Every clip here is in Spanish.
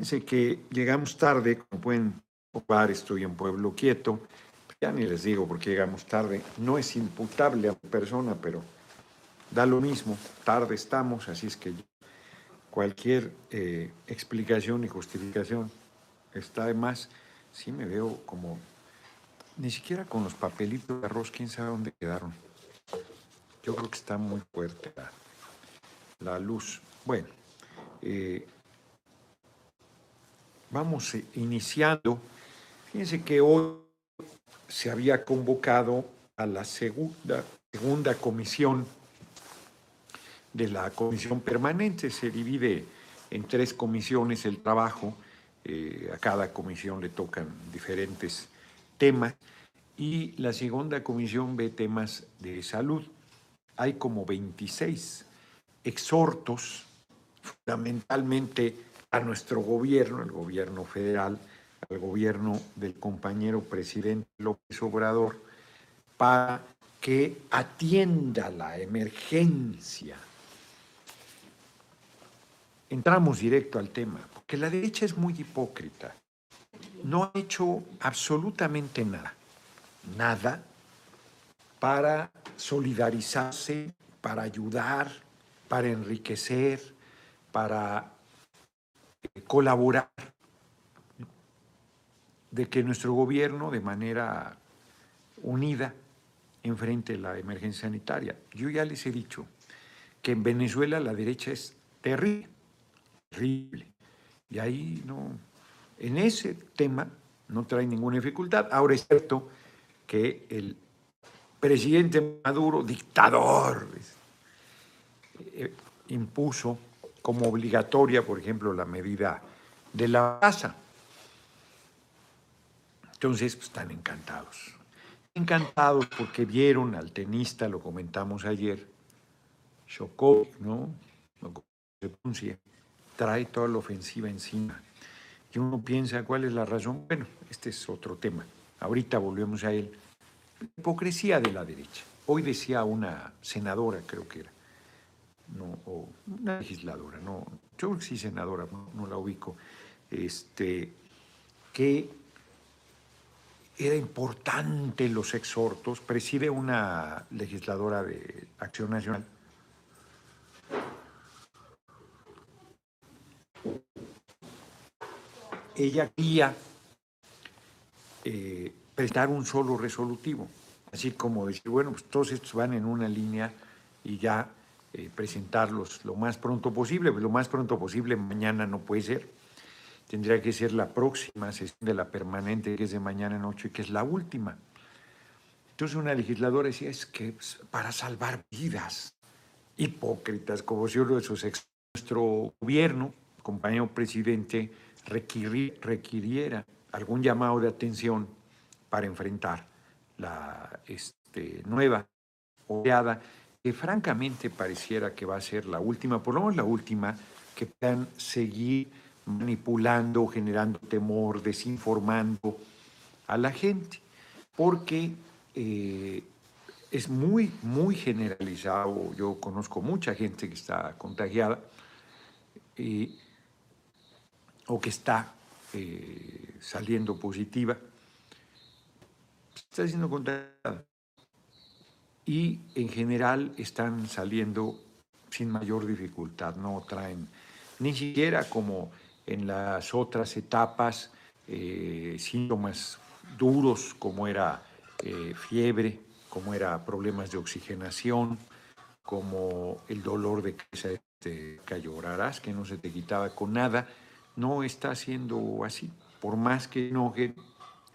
Fíjense que llegamos tarde, como pueden observar, estoy en Pueblo Quieto. Ya ni les digo por qué llegamos tarde. No es imputable a mi persona, pero da lo mismo. Tarde estamos, así es que cualquier eh, explicación y justificación está de más. Sí me veo como, ni siquiera con los papelitos de arroz, quién sabe dónde quedaron. Yo creo que está muy fuerte la, la luz. Bueno, eh, vamos eh, iniciando. Fíjense que hoy se había convocado a la segunda, segunda comisión de la comisión permanente. Se divide en tres comisiones el trabajo. Eh, a cada comisión le tocan diferentes temas. Y la segunda comisión ve temas de salud. Hay como 26 exhortos fundamentalmente a nuestro gobierno, el gobierno federal, al gobierno del compañero presidente López Obrador, para que atienda la emergencia. Entramos directo al tema, porque la derecha es muy hipócrita. No ha hecho absolutamente nada, nada para solidarizarse, para ayudar, para enriquecer, para colaborar de que nuestro gobierno de manera unida enfrente la emergencia sanitaria. Yo ya les he dicho que en Venezuela la derecha es terrible, terrible. Y ahí no, en ese tema no trae ninguna dificultad. Ahora es cierto que el presidente Maduro, dictador, eh, impuso como obligatoria, por ejemplo, la medida de la casa. Entonces, pues, están encantados. Encantados porque vieron al tenista, lo comentamos ayer, Chocó, ¿no? se trae toda la ofensiva encima. Y uno piensa, ¿cuál es la razón? Bueno, este es otro tema. Ahorita volvemos a él. La hipocresía de la derecha. Hoy decía una senadora, creo que era, no, o una legisladora, no, yo creo que sí senadora, no, la ubico, este, que era importante los exhortos, preside una legisladora de Acción Nacional. Ella quería eh, prestar un solo resolutivo, así como decir, bueno, pues todos estos van en una línea y ya eh, presentarlos lo más pronto posible, pero lo más pronto posible mañana no puede ser. Tendría que ser la próxima sesión de la permanente, que es de mañana en ocho y que es la última. Entonces una legisladora decía, es que pues, para salvar vidas, hipócritas, como si uno de sus ex, nuestro gobierno, compañero presidente, requiriera algún llamado de atención para enfrentar la este, nueva oleada que francamente pareciera que va a ser la última, por lo menos la última, que puedan seguir manipulando, generando temor, desinformando a la gente, porque eh, es muy, muy generalizado. Yo conozco mucha gente que está contagiada o que está eh, saliendo positiva. Está siendo contagiada y en general están saliendo sin mayor dificultad, no traen ni siquiera como en las otras etapas eh, síntomas duros como era eh, fiebre, como era problemas de oxigenación, como el dolor de que se te llorarás, que no se te quitaba con nada, no está siendo así. Por más que enoje,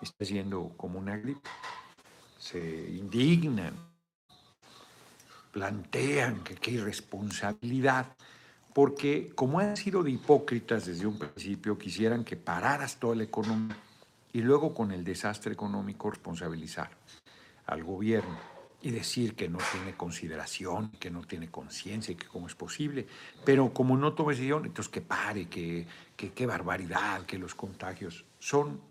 está siendo como una gripe. Se indignan, plantean que qué irresponsabilidad, porque como han sido de hipócritas desde un principio, quisieran que pararas toda la economía y luego con el desastre económico responsabilizar al gobierno y decir que no tiene consideración, que no tiene conciencia y que cómo es posible. Pero como no toma decisión, entonces que pare, que qué barbaridad, que los contagios son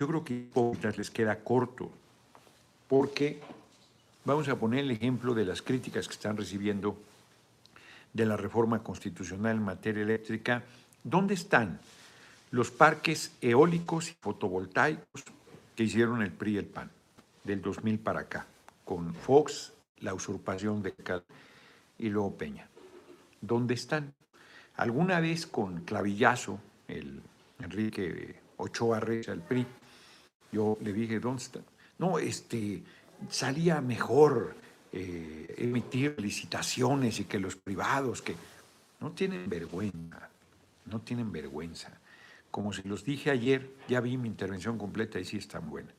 yo creo que a les queda corto, porque vamos a poner el ejemplo de las críticas que están recibiendo de la reforma constitucional en materia eléctrica, ¿dónde están los parques eólicos y fotovoltaicos que hicieron el PRI y el PAN del 2000 para acá, con Fox, la usurpación de Cal y luego Peña? ¿Dónde están? Alguna vez con clavillazo, el Enrique Ochoa Reyes, el PRI, yo le dije, ¿dónde están? No, este, salía mejor eh, emitir licitaciones y que los privados, que no tienen vergüenza, no tienen vergüenza. Como se los dije ayer, ya vi mi intervención completa y sí está buena.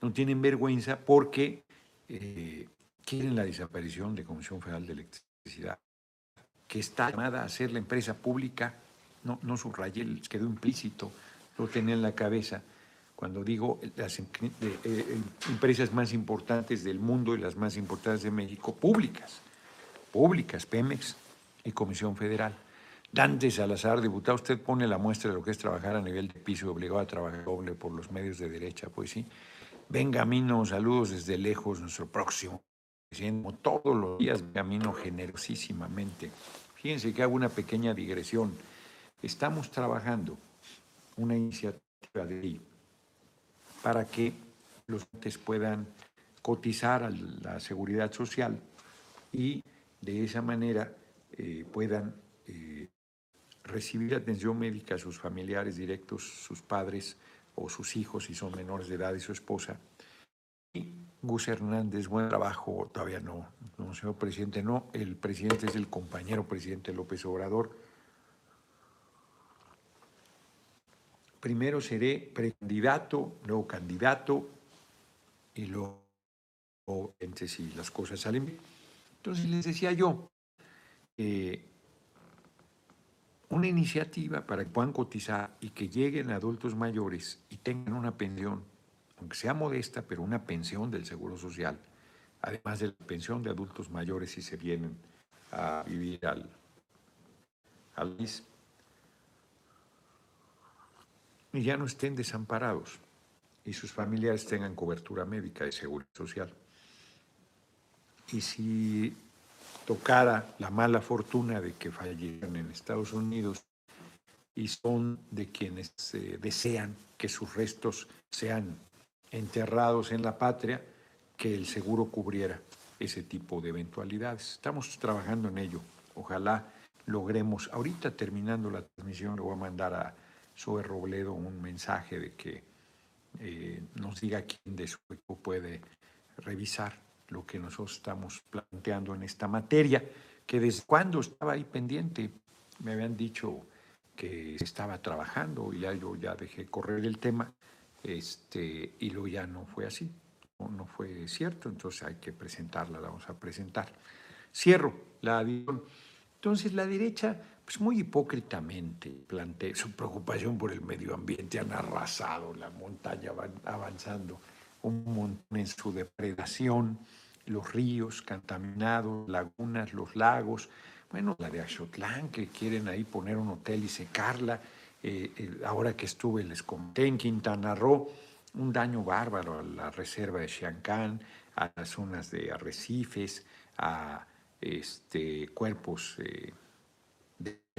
No tienen vergüenza porque eh, quieren la desaparición de Comisión Federal de Electricidad, que está llamada a ser la empresa pública, no, no subrayé, quedó implícito, lo tenía en la cabeza, cuando digo las em, eh, empresas más importantes del mundo y las más importantes de México, públicas, públicas, Pemex y Comisión Federal. Dante Salazar, diputado, usted pone la muestra de lo que es trabajar a nivel de piso obligado a trabajar doble por los medios de derecha, pues sí. Benjamino, saludos desde lejos, nuestro próximo presidente. Todos los días, Benjamino, generosísimamente. Fíjense que hago una pequeña digresión. Estamos trabajando una iniciativa de ley para que los clientes puedan cotizar a la seguridad social y de esa manera eh, puedan eh, recibir atención médica a sus familiares directos, sus padres o sus hijos si son menores de edad y su esposa. Y Gus Hernández, buen trabajo, todavía no, no, señor presidente, no, el presidente es el compañero presidente López Obrador primero seré precandidato, luego candidato y luego, entre si las cosas salen bien. Entonces les decía yo, una iniciativa para que puedan cotizar y que lleguen adultos mayores y tengan una pensión, aunque sea modesta, pero una pensión del Seguro Social, además de la pensión de adultos mayores si se vienen a vivir al, al país y ya no estén desamparados y sus familiares tengan cobertura médica y seguridad social. Y si tocara la mala fortuna de que fallecieran en Estados Unidos y son de quienes eh, desean que sus restos sean enterrados en la patria, que el seguro cubriera ese tipo de eventualidades. Estamos trabajando en ello. Ojalá logremos, ahorita terminando la transmisión, le voy a mandar a Zoe Robledo un mensaje de que eh, nos diga quién de su equipo puede revisar lo que nosotros estamos planteando en esta materia, que desde cuando estaba ahí pendiente, me habían dicho que estaba trabajando y ya yo ya dejé correr el tema, este, y luego ya no fue así, no, no fue cierto, entonces hay que presentarla, la vamos a presentar. Cierro la adición. Entonces la derecha pues muy hipócritamente plantea su preocupación por el medio ambiente, han arrasado la montaña, van avanzando un montón en su depredación, los ríos contaminados, lagunas, los lagos, bueno, la de Axotlán, que quieren ahí poner un hotel y secarla, eh, ahora que estuve les conté en Quintana Roo, un daño bárbaro a la reserva de Xiancán, a las zonas de arrecifes, a este, cuerpos eh,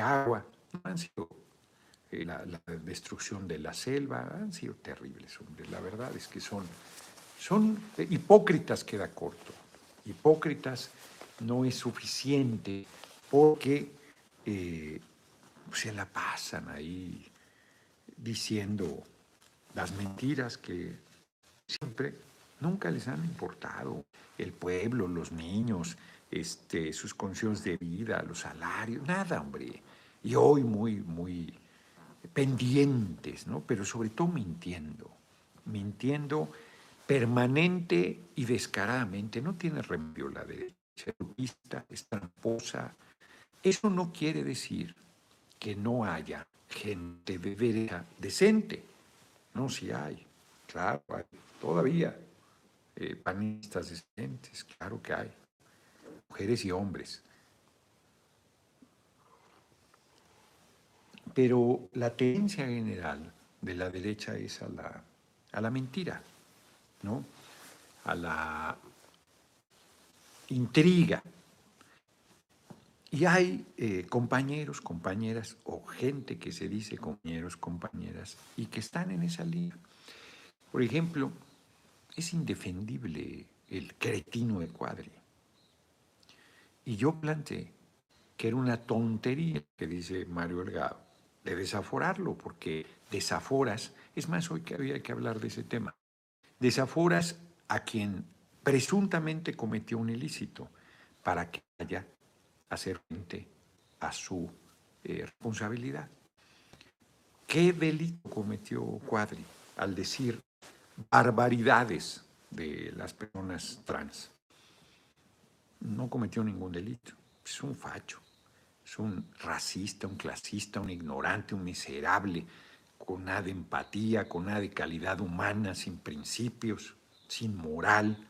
agua, han sido eh, la, destrucción de la selva, han sido terribles, hombre. La verdad es que son, son hipócritas, queda corto. Hipócritas no es suficiente porque eh, se la pasan ahí diciendo las mentiras que siempre nunca les han importado. El pueblo, los niños, este, sus condiciones de vida, los salarios, nada, hombre. Y hoy muy, muy pendientes, ¿no? Pero sobre todo mintiendo, mintiendo permanente y descaradamente. No tiene remedio la derecha, es tramposa. Eso no quiere decir que no haya gente de derecha decente. No, si hay, claro, hay todavía eh, panistas decentes, claro que hay mujeres y hombres. Pero la tendencia general de la derecha es a la, a la mentira, ¿no? a la intriga. Y hay eh, compañeros, compañeras o gente que se dice compañeros, compañeras y que están en esa línea. Por ejemplo, es indefendible el cretino de Cuadri. Y yo planteé que era una tontería que dice Mario Delgado de desaforarlo, porque desaforas, es más, hoy que había que hablar de ese tema, desaforas a quien presuntamente cometió un ilícito para que haya hacer frente a su eh, responsabilidad. ¿Qué delito cometió Cuadri al decir barbaridades de las personas trans? No cometió ningún delito, es un facho, es un racista, un clasista, un ignorante, un miserable, con nada de empatía, con nada de calidad humana, sin principios, sin moral.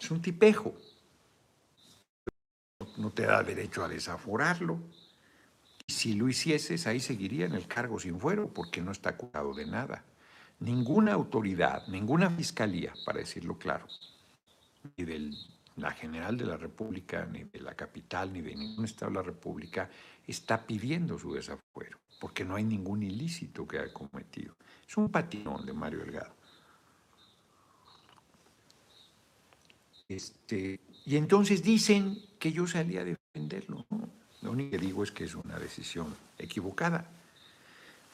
Es un tipejo no te da derecho a desaforarlo. Y si lo hicieses, ahí seguiría en el cargo sin fuero, porque no está acusado de nada. Ninguna autoridad, ninguna fiscalía, para decirlo claro, ni de la General de la República, ni de la capital, ni de ningún Estado de la República, está pidiendo su desafuero, porque no hay ningún ilícito que haya cometido. Es un patinón de Mario Delgado. Este, y entonces dicen que yo salí a defenderlo. Lo único que digo es que es una decisión equivocada,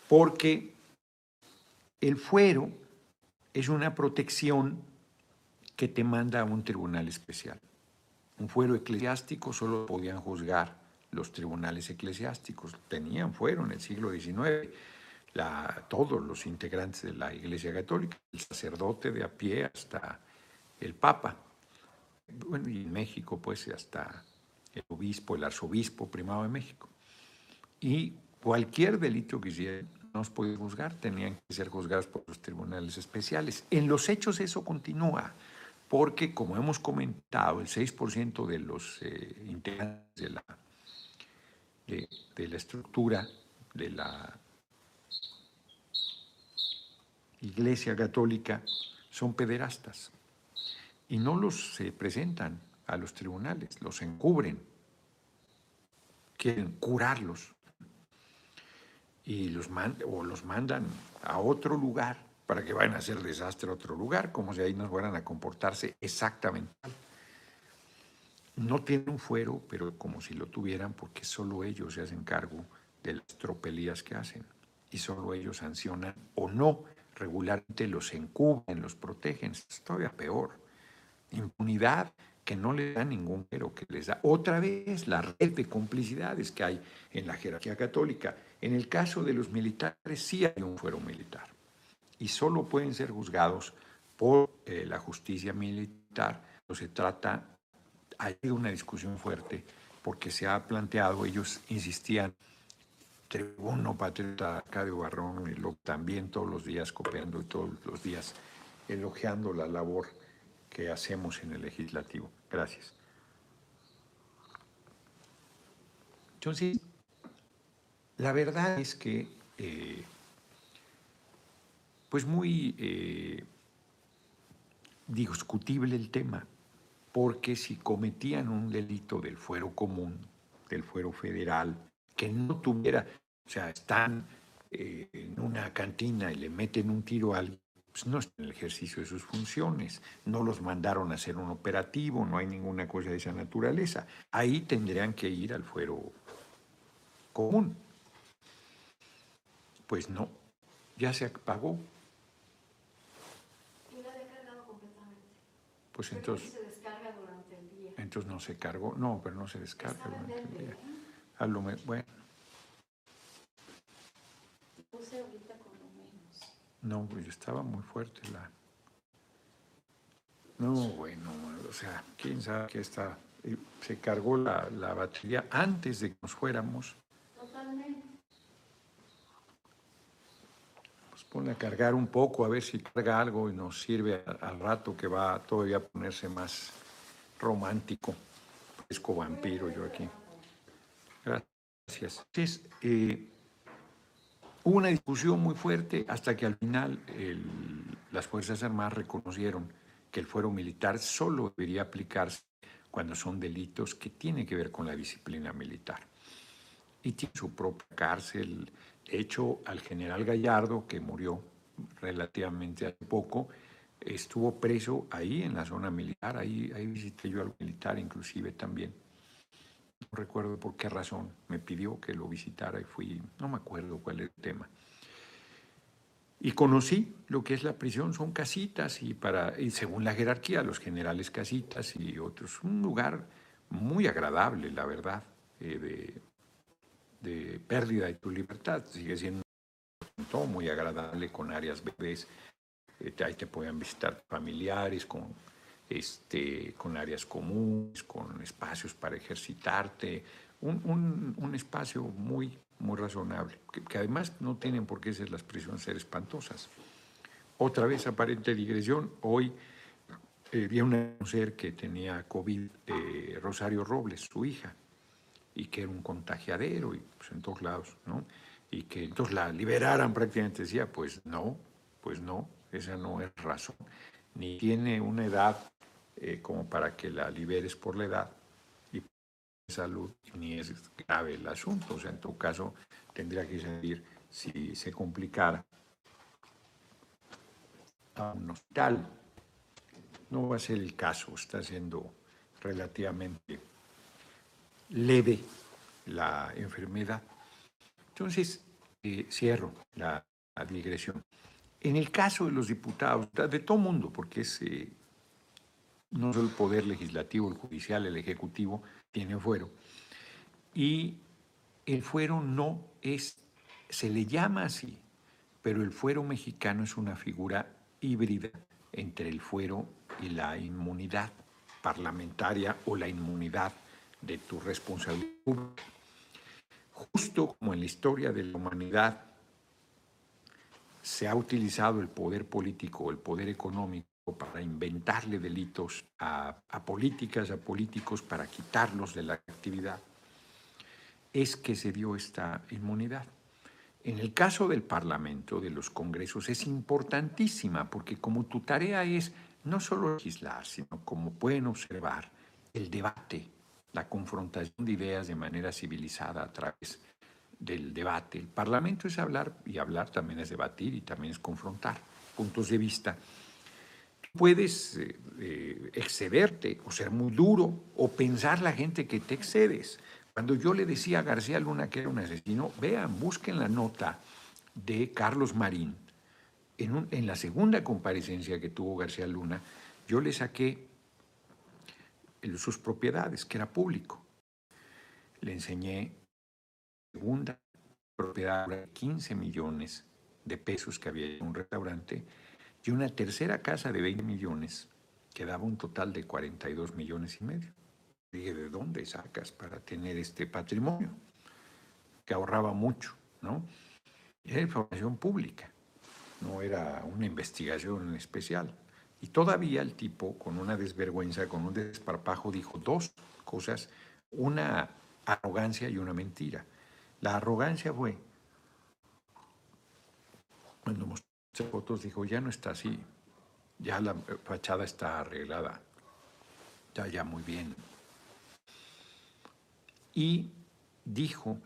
porque el fuero es una protección que te manda a un tribunal especial. Un fuero eclesiástico solo podían juzgar los tribunales eclesiásticos. Tenían fuero en el siglo XIX todos los integrantes de la Iglesia Católica, el sacerdote de a pie hasta el Papa bueno, y en México, pues hasta el obispo, el arzobispo primado de México. Y cualquier delito que hicieran no se puede juzgar, tenían que ser juzgados por los tribunales especiales. En los hechos eso continúa, porque como hemos comentado, el 6% de los eh, integrantes de la, de la estructura de la Iglesia Católica son pederastas y no los presentan a los tribunales, los encubren, quieren curarlos y los, o los mandan a otro lugar para que vayan a hacer desastre a otro lugar, como si ahí no fueran a comportarse exactamente. No tienen un fuero, pero como si lo tuvieran, porque solo ellos se hacen cargo de las tropelías que hacen y solo ellos sancionan o no regularmente los encubren, los protegen. Es todavía peor impunidad que no le da ningún pero que les da otra vez la red de complicidades que hay en la jerarquía católica. En el caso de los militares sí hay un fuero militar y solo pueden ser juzgados por eh, la justicia militar. O se trata, hay una discusión fuerte porque se ha planteado, ellos insistían, tribuno patriota Cadio Barrón, también todos los días copiando y todos los días elogiando la labor que hacemos en el legislativo. Gracias. Entonces, la verdad es que, eh, pues muy eh, discutible el tema, porque si cometían un delito del fuero común, del fuero federal, que no tuviera, o sea, están eh, en una cantina y le meten un tiro a alguien, pues, no está en el ejercicio de sus funciones, no los mandaron a hacer un operativo, no hay ninguna cosa de esa naturaleza. Ahí tendrían que ir al fuero común. Pues no, ya se apagó. Pues entonces. Se descarga durante el día. Entonces no se cargó, no, pero no se descarga durante el día. A lo bueno. No, pues estaba muy fuerte la... No, bueno, o sea, quién sabe que está... Eh, se cargó la, batería antes de que nos fuéramos. Totalmente. Pues a cargar un poco, a ver si carga algo y nos sirve al rato que va todavía a ponerse más romántico. Fresco vampiro yo aquí. Gracias. Entonces, eh, Hubo una discusión muy fuerte hasta que al final las Fuerzas Armadas reconocieron que el fuero militar solo debería aplicarse cuando son delitos que tienen que ver con la disciplina militar. Y tiene su propia cárcel. Hecho, al general Gallardo, que murió relativamente hace poco, estuvo preso ahí en la zona militar, ahí, ahí visité yo al militar inclusive también. No recuerdo por qué razón, me pidió que lo visitara y fui, no me acuerdo cuál es el tema. Y conocí lo que es la prisión, son casitas y, para, y según la jerarquía, los generales casitas y otros. Un lugar muy agradable, la verdad, eh, de, de, pérdida de tu libertad. Sigue siendo todo muy agradable con áreas bebés. Eh, ahí te pueden visitar familiares con, este, con áreas comunes, con espacios para ejercitarte. Un, un, un espacio muy muy razonable, que, además no tienen por qué ser las prisiones ser espantosas. Otra vez aparente digresión, hoy eh, vi a una mujer que tenía COVID, eh, Rosario Robles, su hija, y que era un contagiadero y pues, en todos lados, ¿no? Y que entonces la liberaran prácticamente, decía, pues no, pues no, esa no es razón, ni tiene una edad eh, como para que la liberes por la edad salud ni es grave el asunto. O sea, en todo caso, tendría que salir si se complicara a un hospital. No va a ser el caso, está siendo relativamente leve la enfermedad. Entonces, eh, cierro la, digresión. En el caso de los diputados, de todo mundo, porque es eh, no solo el poder legislativo, el judicial, el ejecutivo, tiene fuero. Y el fuero no es, se le llama así, pero el fuero mexicano es una figura híbrida entre el fuero y la inmunidad parlamentaria o la inmunidad de tu responsabilidad pública. Justo como en la historia de la humanidad se ha utilizado el poder político el poder económico para inventarle delitos a, políticas, a políticos, para quitarlos de la actividad, es que se dio esta inmunidad. En el caso del Parlamento, de los congresos, es importantísima porque como tu tarea es no solo legislar, sino como pueden observar, el debate, la confrontación de ideas de manera civilizada a través del debate. El Parlamento es hablar y hablar también es debatir y también es confrontar puntos de vista puedes eh, eh, excederte o ser muy duro o pensar la gente que te excedes. Cuando yo le decía a García Luna que era un asesino, vean, busquen la nota de Carlos Marín. En, en la segunda comparecencia que tuvo García Luna, yo le saqué sus propiedades, que era público. Le enseñé segunda propiedad de 15 millones de pesos que había en un restaurante y una tercera casa de 20 millones que daba un total de 42 millones y medio. Dije, ¿de dónde sacas para tener este patrimonio? Que ahorraba mucho, ¿no? Era información pública, no era una investigación especial. Y todavía el tipo, con una desvergüenza, con un desparpajo, dijo dos cosas, una arrogancia y una mentira. La arrogancia fue, cuando mostró fotos dijo, ya no está así, ya la fachada está arreglada, ya, ya muy bien. Y dijo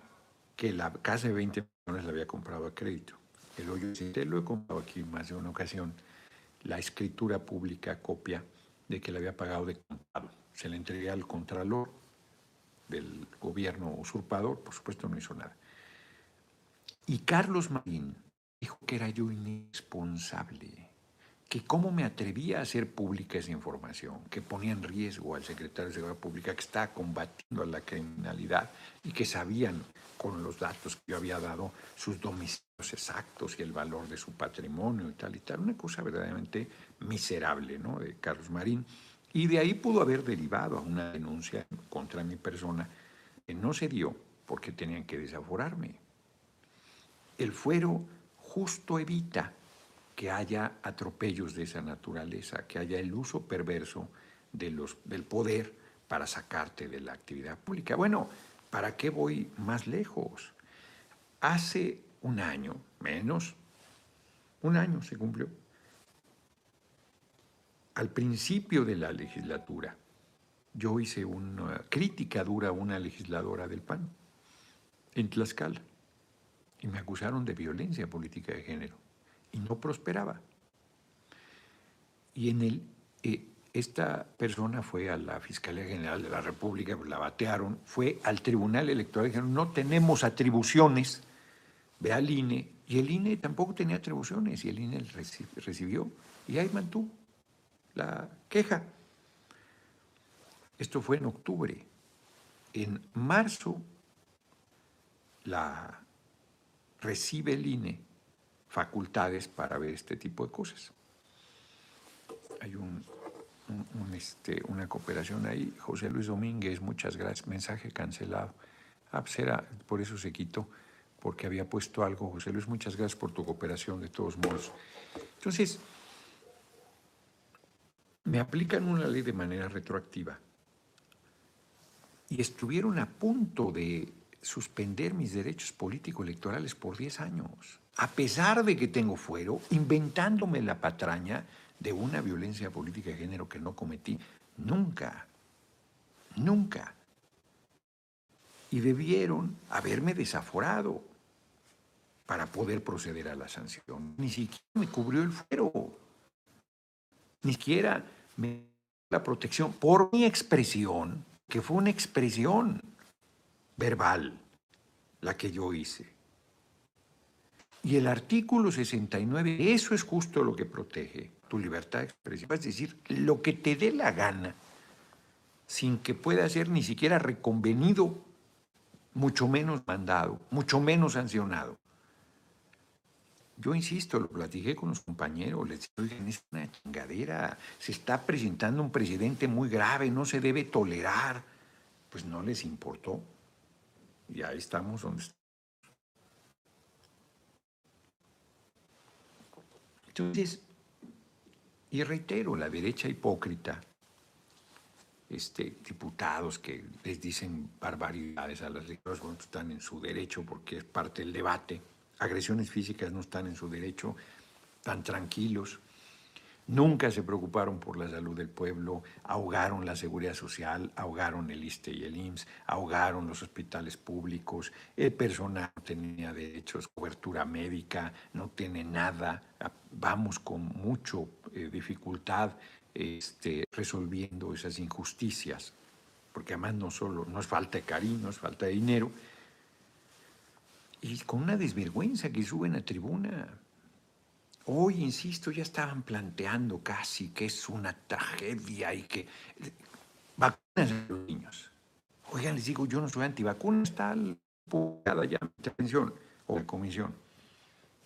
que la casa de 20 millones la había comprado a crédito. El hoyo lo he comprado aquí más de una ocasión, la escritura pública copia de que la había pagado de contado. Se le entregué al contralor del gobierno usurpador, por supuesto no hizo nada. Y Carlos Marín, dijo que era yo irresponsable, que cómo me atrevía a hacer pública esa información, que ponía en riesgo al secretario de Seguridad Pública que estaba combatiendo a la criminalidad y que sabían con los datos que yo había dado sus domicilios exactos y el valor de su patrimonio y tal y tal. Una cosa verdaderamente miserable ¿no? de Carlos Marín. Y de ahí pudo haber derivado a una denuncia contra mi persona que no se dio porque tenían que desaforarme. El fuero justo evita que haya atropellos de esa naturaleza, que haya el uso perverso del poder para sacarte de la actividad pública. Bueno, ¿para qué voy más lejos? Hace un año, menos, un año se cumplió, al principio de la legislatura, yo hice una crítica dura a una legisladora del PAN en Tlaxcala y me acusaron de violencia política de género y no prosperaba. Y en el, eh, esta persona fue a la Fiscalía General de la República, la batearon, fue al Tribunal Electoral dijeron, no tenemos atribuciones, ve al INE, y el INE tampoco tenía atribuciones, y el INE recibió, y ahí mantuvo la queja. Esto fue en octubre. En marzo la recibe el INE facultades para ver este tipo de cosas. Hay un, este, una cooperación ahí. José Luis Domínguez, muchas gracias. Mensaje cancelado. Ah, pues por eso se quitó, porque había puesto algo. José Luis, muchas gracias por tu cooperación, de todos modos. Entonces, me aplican una ley de manera retroactiva y estuvieron a punto de suspender mis derechos político-electorales por 10 años, a pesar de que tengo fuero, inventándome la patraña de una violencia política de género que no cometí nunca, nunca. Y debieron haberme desaforado para poder proceder a la sanción. Ni siquiera me cubrió el fuero, ni siquiera me la protección por mi expresión que fue una expresión verbal la que yo hice. Y el artículo 69, eso es justo lo que protege tu libertad de expresión, es decir, lo que te dé la gana, sin que pueda ser ni siquiera reconvenido, mucho menos mandado, mucho menos sancionado. Yo insisto, lo platiqué con los compañeros, les dije, es una chingadera, se está presentando un presidente muy grave, no se debe tolerar. Pues no les importó. Y ahí estamos donde estamos. Entonces, y reitero, la derecha hipócrita, este, diputados que les dicen barbaridades a las legislas, bueno, están en su derecho porque es parte del debate agresiones físicas no están en su derecho, tan tranquilos. Nunca se preocuparon por la salud del pueblo, ahogaron la seguridad social, ahogaron el ISTE y el IMSS, ahogaron los hospitales públicos, el personal no tenía derechos, cobertura médica, no tiene nada. Vamos con mucha eh, dificultad este, resolviendo esas injusticias, porque además no solo no es falta de cariño, es falta de dinero, y con una desvergüenza que suben a tribuna. Hoy, insisto, ya estaban planteando casi que es una tragedia y que vacunas a los niños. Oigan, les digo, yo no soy antivacuna, está publicada ya mi intervención o la comisión.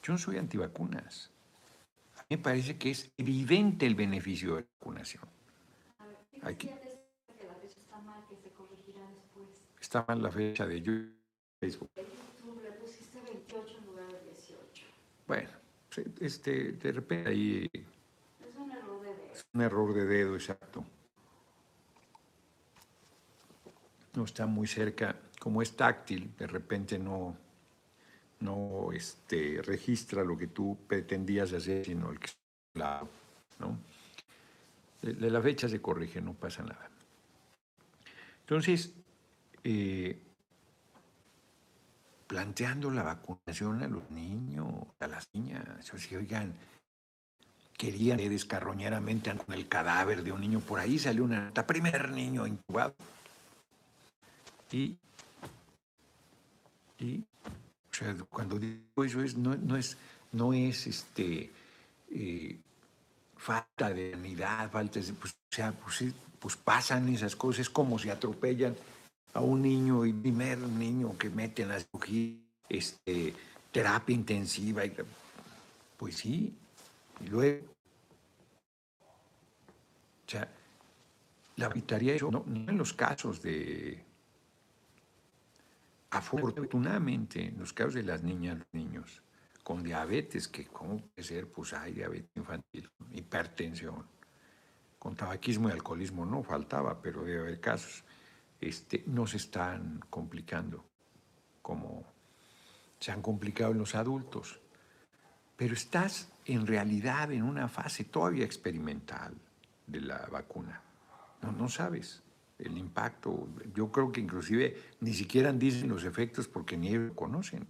Yo no soy antivacunas. A mí me parece que es evidente el beneficio de la vacunación. Aquí. que la fecha está mal, que se corregirá después. Está mal la fecha de Facebook. Bueno, este, de repente ahí... Es un error de dedo. Es un error de dedo, exacto. No está muy cerca, como es táctil, de repente no, no este, registra lo que tú pretendías hacer, sino el que lado, ¿no? De la fecha se corrige, no pasa nada. Entonces, eh, planteando la vacunación a los niños, a las niñas. O sea, oigan, querían descarroñeramente con el cadáver de un niño. Por ahí salió una primer niño incubado. Y, y o sea, cuando digo eso es, no, es, no es este, eh, falta de unidad, falta de, pues, o sea, pues, pues pasan esas cosas, es como si atropellan a un niño y primer niño que meten a cirugía, este, terapia intensiva. Pues sí, y luego. O sea, la evitaría eso, no, en los casos de. Afortunadamente, en los casos de las niñas, los niños con diabetes, que cómo puede ser, pues hay diabetes infantil, hipertensión, con tabaquismo y alcoholismo no faltaba, pero debe haber casos este, no se están complicando como se han complicado en los adultos. Pero estás en realidad en una fase todavía experimental de la vacuna. No, sabes. el impacto. Yo creo que inclusive ni siquiera dicen los efectos porque ni ellos lo conocen.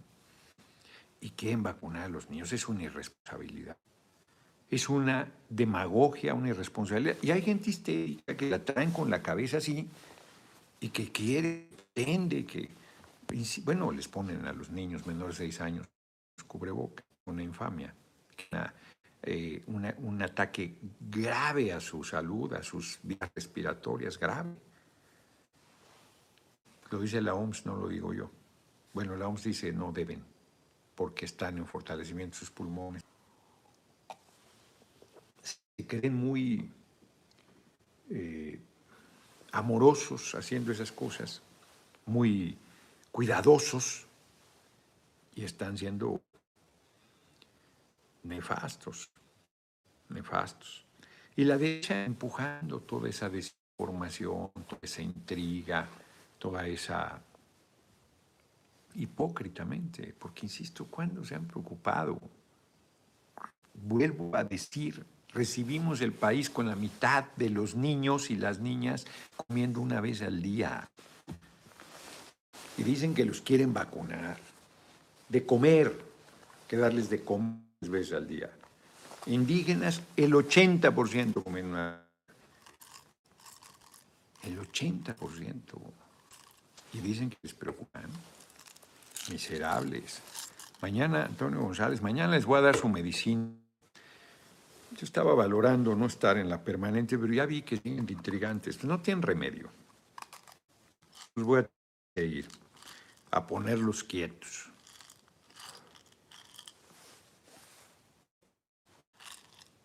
Y quieren vacunar a los niños. Es una irresponsabilidad. Es una demagogia, una irresponsabilidad. Y hay gente histérica que la traen con la cabeza así y que quiere, pretende que... Bueno, les ponen a los niños menores de 6 años cubreboca, una infamia, eh, un ataque grave a su salud, a sus vías respiratorias, grave. Lo dice la OMS, no lo digo yo. Bueno, la OMS dice no deben, porque están en fortalecimiento de sus pulmones. Se creen muy eh, amorosos haciendo esas cosas, muy cuidadosos y están siendo nefastos, nefastos. Y la derecha empujando toda esa desinformación, toda esa intriga, toda esa hipócritamente, porque insisto, ¿cuándo se han preocupado? Vuelvo a decir, recibimos el país con la mitad de los niños y las niñas comiendo una vez al día. Y dicen que los quieren vacunar, de comer, que darles de comer veces al día. Indígenas, el 80% comen una... El 80%. Y dicen que les preocupan. Miserables. Mañana, Antonio González, mañana les voy a dar su medicina. Yo estaba valorando no estar en la permanente, pero ya vi que siguen intrigantes. No tienen remedio. Los voy a ir a ponerlos quietos.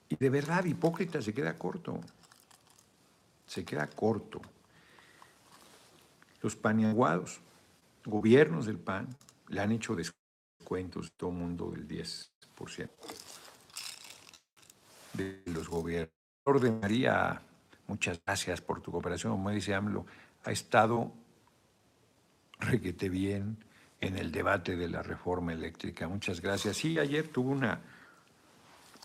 Y de verdad, hipócrita se queda corto. Se queda corto. Los paniaguados, gobiernos del PAN, le han hecho descuentos todo el mundo del 10% de los gobiernos. De María, muchas gracias por tu cooperación. Como dice AMLO, ha estado requete bien en el debate de la reforma eléctrica. Muchas gracias. Sí, ayer tuvo una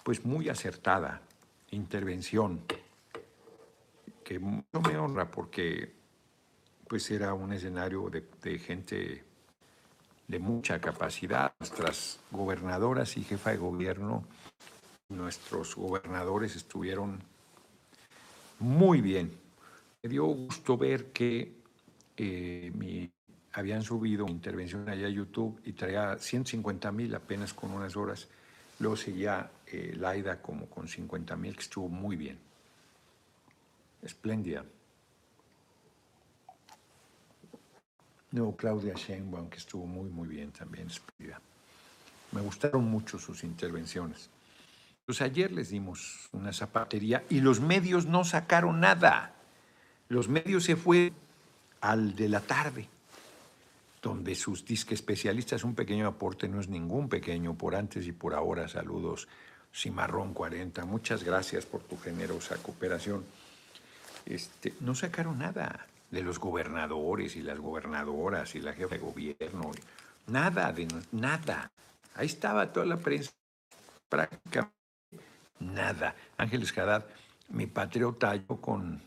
pues muy acertada intervención, que no me honra porque pues era un escenario de, gente de mucha capacidad. Nuestras gobernadoras y jefa de gobierno, nuestros gobernadores estuvieron muy bien. Me dio gusto ver que eh, habían subido mi intervención allá a YouTube y traía 150 mil apenas con unas horas. Luego seguía eh, Laida como con 50 mil, que estuvo muy bien. Espléndida. Luego Claudia Sheinbaum, que estuvo muy, muy bien también, espléndida. Me gustaron mucho sus intervenciones. Pues ayer les dimos una zapatería y los medios no sacaron nada. Los medios se fue al de la tarde donde sus disque especialistas, un pequeño aporte, no es ningún pequeño, por antes y por ahora, saludos, Cimarrón 40, muchas gracias por tu generosa cooperación. Este, no sacaron nada de los gobernadores y las gobernadoras y la jefa de gobierno, nada, de nada. Ahí estaba toda la prensa, prácticamente nada. Ángeles Haddad, mi patriota, yo con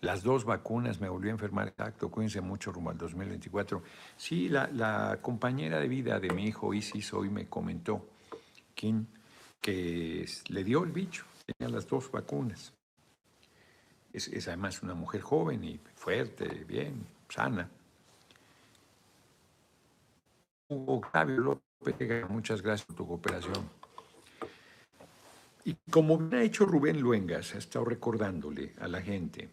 las dos vacunas, me volví a enfermar, exacto, cuídense mucho rumbo al 2024. Sí, la, compañera de vida de mi hijo Isis hoy me comentó, Kim, que le dio el bicho, tenía las dos vacunas. Es, además una mujer joven y fuerte, bien, sana. Octavio López, muchas gracias por tu cooperación. Y como me ha hecho Rubén Luengas, ha estado recordándole a la gente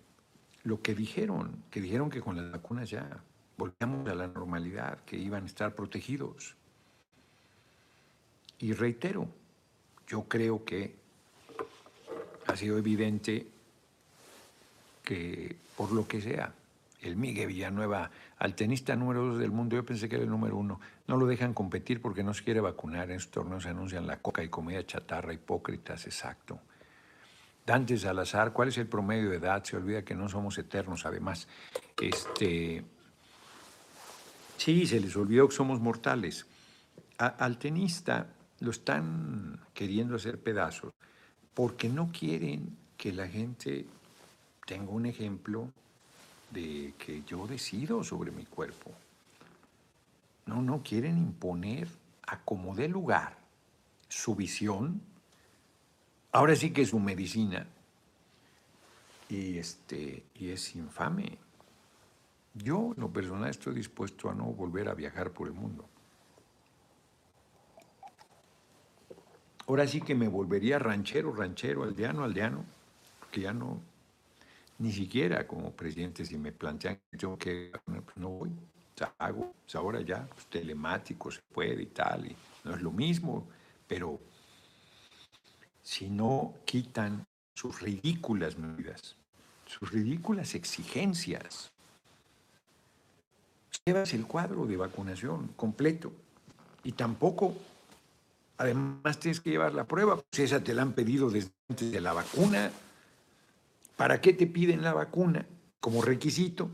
lo que dijeron, que dijeron que con las vacunas ya volvíamos a la normalidad, que iban a estar protegidos. Y reitero, yo creo que ha sido evidente que por lo que sea, el Miguel Villanueva, al tenista número dos del mundo, yo pensé que era el número uno, no lo dejan competir porque no se quiere vacunar, en estos torneos se anuncian la coca y comida chatarra, hipócritas, exacto. Dante Salazar, ¿cuál es el promedio de edad? Se olvida que no somos eternos, además. Este, sí, se les olvidó que somos mortales. al tenista lo están queriendo hacer pedazos porque no quieren que la gente tenga un ejemplo de que yo decido sobre mi cuerpo. No, no quieren imponer a como dé lugar su visión. Ahora sí que su medicina. Y, este, y es infame. Yo, en lo personal, estoy dispuesto a no volver a viajar por el mundo. Ahora sí que me volvería ranchero, ranchero, aldeano, aldeano, porque ya no, ni siquiera como presidente, si me plantean yo que pues no voy, hago, pues ahora ya, pues telemático se puede y tal, y no es lo mismo, pero si no quitan sus ridículas medidas, sus ridículas exigencias, llevas el cuadro de vacunación completo y tampoco Además tienes que llevar la prueba, pues esa te la han pedido desde antes de la vacuna. ¿Para qué te piden la vacuna como requisito?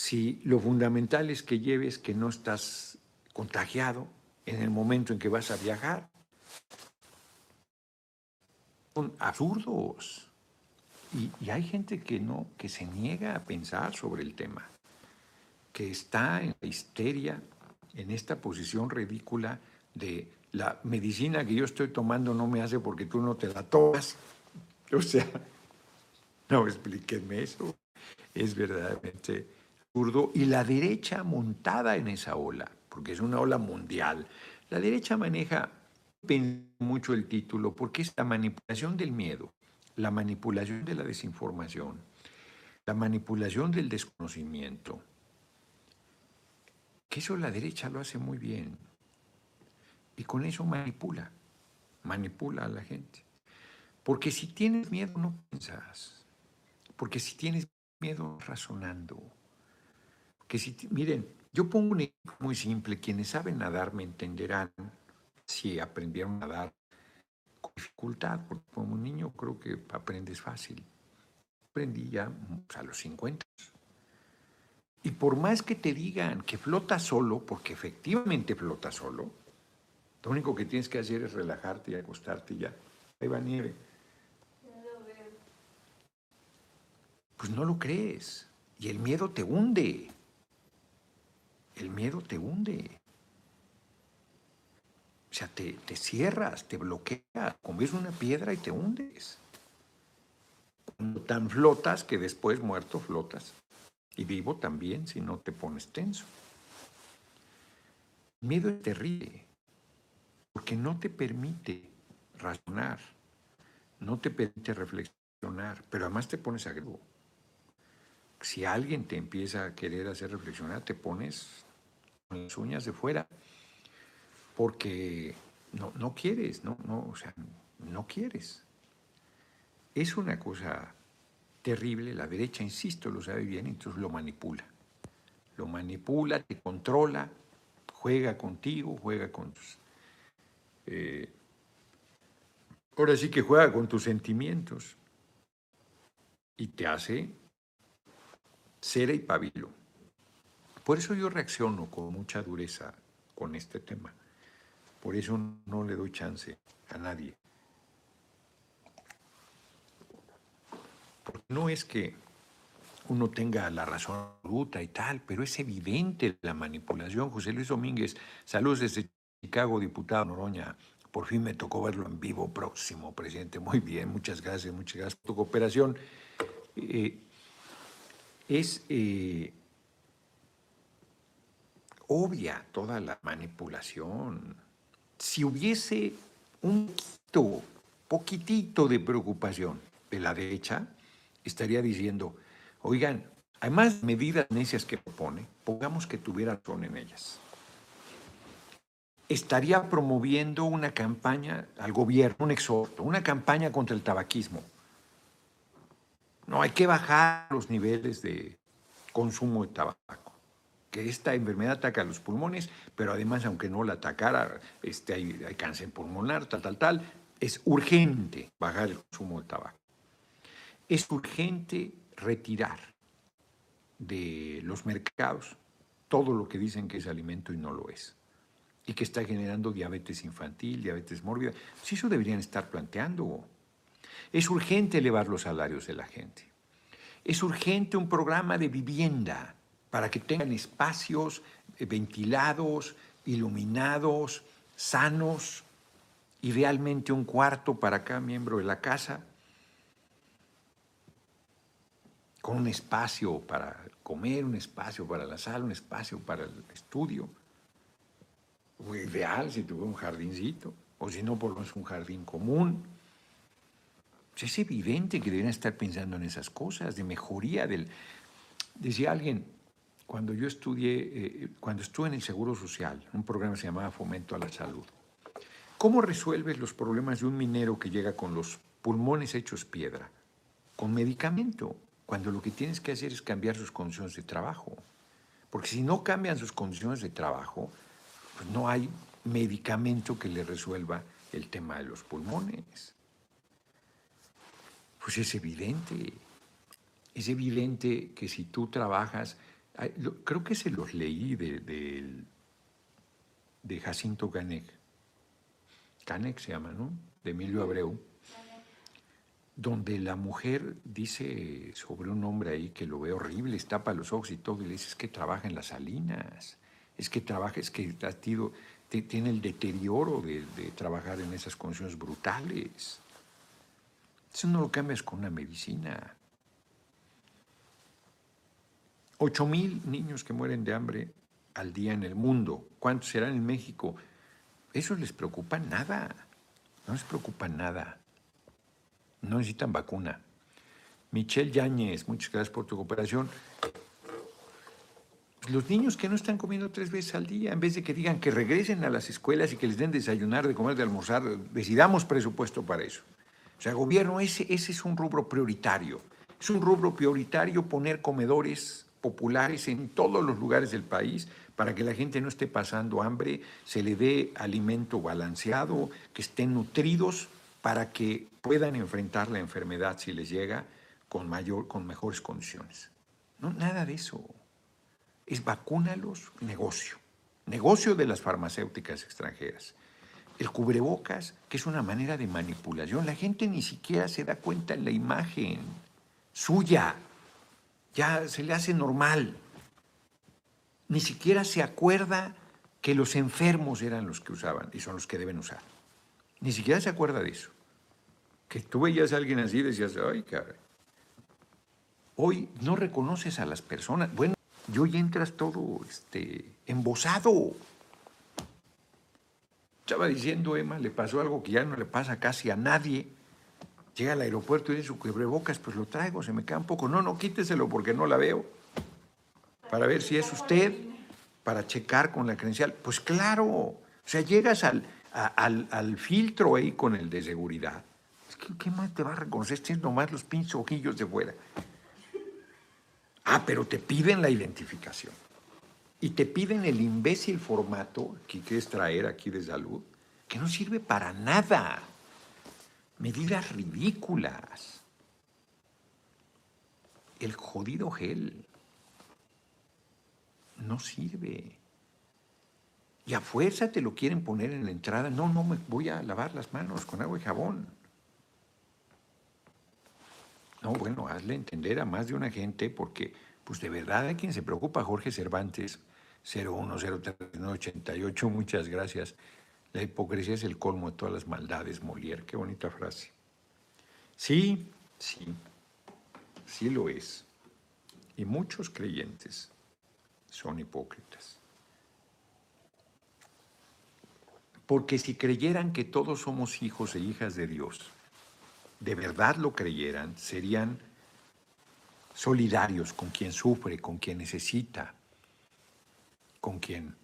Si lo fundamental es que lleves que no estás contagiado en el momento en que vas a viajar. Son absurdos. Y, y, hay gente que no, que se niega a pensar sobre el tema, que está en la histeria en esta posición ridícula de la medicina que yo estoy tomando no me hace porque tú no te la tomas. O sea, no explíquenme eso. Es verdaderamente Y la derecha montada en esa ola, porque es una ola mundial, la derecha maneja mucho el título porque es la manipulación del miedo, la manipulación de la desinformación, la manipulación del desconocimiento, que eso la derecha lo hace muy bien. Y con eso manipula, manipula a la gente. Porque si tienes miedo no piensas. Porque si tienes miedo razonando. Que si, miren, yo pongo un ejemplo muy simple. Quienes saben nadar me entenderán si aprendieron a nadar con dificultad. Porque como niño creo que aprendes fácil. Aprendí ya pues, a los 50. Y por más que te digan que flota solo, porque efectivamente flota solo, lo único que tienes que hacer es relajarte y acostarte y ya. Ahí va nieve. Pues no lo crees. Y el miedo te hunde. El miedo te hunde. O sea, te, te cierras, te bloqueas, comes una piedra y te hundes. Tan flotas que después muerto flotas. Y vivo también si no te pones tenso. miedo es terrible, porque no te permite razonar, no te permite reflexionar, pero además te pones agresivo. Si alguien te empieza a querer hacer reflexionar, te pones las uñas de fuera, porque no, no quieres, no, no, o sea, no quieres. Es una cosa terrible, la derecha, insisto, lo sabe bien, entonces lo manipula. Lo manipula, te controla, juega contigo, juega con tus... Eh, ahora sí que juega con tus sentimientos y te hace cera y pabilo. Por eso yo reacciono con mucha dureza con este tema. Por eso no le doy chance a nadie. no es que uno tenga la razón absoluta y tal, pero es evidente la manipulación. José Luis Domínguez, saludos desde Chicago, diputado Noroña. Por fin me tocó verlo en vivo próximo, presidente. Muy bien, muchas gracias, muchas gracias por tu cooperación. Eh, es eh, obvia toda la manipulación. Si hubiese un poquito, poquitito de preocupación de la derecha, estaría diciendo, oigan, hay más medidas necias que propone, pongamos que tuviera razón en ellas. Estaría promoviendo una campaña al gobierno, un exhorto, una campaña contra el tabaquismo. No, hay que bajar los niveles de consumo de tabaco. Que esta enfermedad ataca los pulmones, pero además, aunque no la atacara, este, hay, hay cáncer pulmonar, tal, tal, tal, es urgente bajar el consumo de tabaco es urgente retirar de los mercados todo lo que dicen que es alimento y no lo es. Y que está generando diabetes infantil, diabetes mórbida. Si eso deberían estar planteando. Es urgente elevar los salarios de la gente. Es urgente un programa de vivienda para que tengan espacios eh, ventilados, iluminados, sanos y realmente un cuarto para cada miembro de la casa, con un espacio para comer, un espacio para la sala, un espacio para el estudio. ideal si tuviera un jardincito, o si no, por lo menos un jardín común. Es evidente que deben estar pensando en esas cosas, de mejoría del... Decía alguien, cuando yo estudié, eh, cuando estuve en el Seguro Social, un programa que se llamaba Fomento a la Salud, ¿cómo resuelves los problemas de un minero que llega con los pulmones hechos piedra? Con medicamento, cuando lo que tienes que hacer es cambiar sus condiciones de trabajo. Porque si no cambian sus condiciones de trabajo, pues no hay medicamento que le resuelva el tema de los pulmones. Pues es evidente, es evidente que si tú trabajas, creo que se los leí de, de, Jacinto Canek, Canek se llama, ¿no? De Emilio Abreu, donde la mujer dice sobre un hombre ahí que lo ve horrible, tapa los ojos y todo, y le dice, es que trabaja en las salinas, es que trabaja, es que tiene el deterioro de, de trabajar en esas condiciones brutales. Eso no lo cambias con una medicina. Ocho mil niños que mueren de hambre al día en el mundo. ¿Cuántos serán en México? Eso les preocupa nada. No les preocupa nada. No necesitan vacuna. Michelle Yáñez, muchas gracias por tu cooperación. Los niños que no están comiendo tres veces al día, en vez de que digan que regresen a las escuelas y que les den desayunar, de comer, de almorzar, decidamos presupuesto para eso. O sea, gobierno, ese, ese es un rubro prioritario. Es un rubro prioritario poner comedores populares en todos los lugares del país para que la gente no esté pasando hambre, se le dé alimento balanceado, que estén nutridos para que puedan enfrentar la enfermedad si les llega con, mayor, con mejores condiciones. No, nada de eso. Es vacúnalos, negocio. Negocio de las farmacéuticas extranjeras el cubrebocas, que es una manera de manipulación. La gente ni siquiera se da cuenta en la imagen suya. Ya se le hace normal. Ni siquiera se acuerda que los enfermos eran los que usaban y son los que deben usar. Ni siquiera se acuerda de eso. Que tú veías a alguien así y decías, ay, caray. Hoy no reconoces a las personas. Bueno, y hoy entras todo este, embosado. Estaba diciendo Emma, le pasó algo que ya no le pasa casi a nadie. Llega al aeropuerto y dice su cubrebocas, pues lo traigo, se me queda un poco. No, no, quíteselo porque no la veo. Para ver si es usted, para checar con la credencial. Pues claro, o sea, llegas al, al, filtro ahí con el de seguridad. ¿qué, más te va a reconocer? Tienes nomás los pinches ojillos de fuera. Ah, pero te piden la identificación y te piden el imbécil formato que quieres traer aquí de salud, que no sirve para nada. Medidas ridículas. El jodido gel no sirve. Y a fuerza te lo quieren poner en la entrada. No, no voy a lavar las manos con agua y jabón. No, bueno, hazle entender a más de una gente porque, pues de verdad, hay quien se preocupa, Jorge Cervantes, 0103 muchas gracias. La hipocresía es el colmo de todas las maldades, Molière. Qué bonita frase. Sí, sí, sí lo es. Y muchos creyentes son hipócritas. Porque si creyeran que todos somos hijos e hijas de Dios, de verdad lo creyeran, serían solidarios con quien sufre, con quien necesita, con quien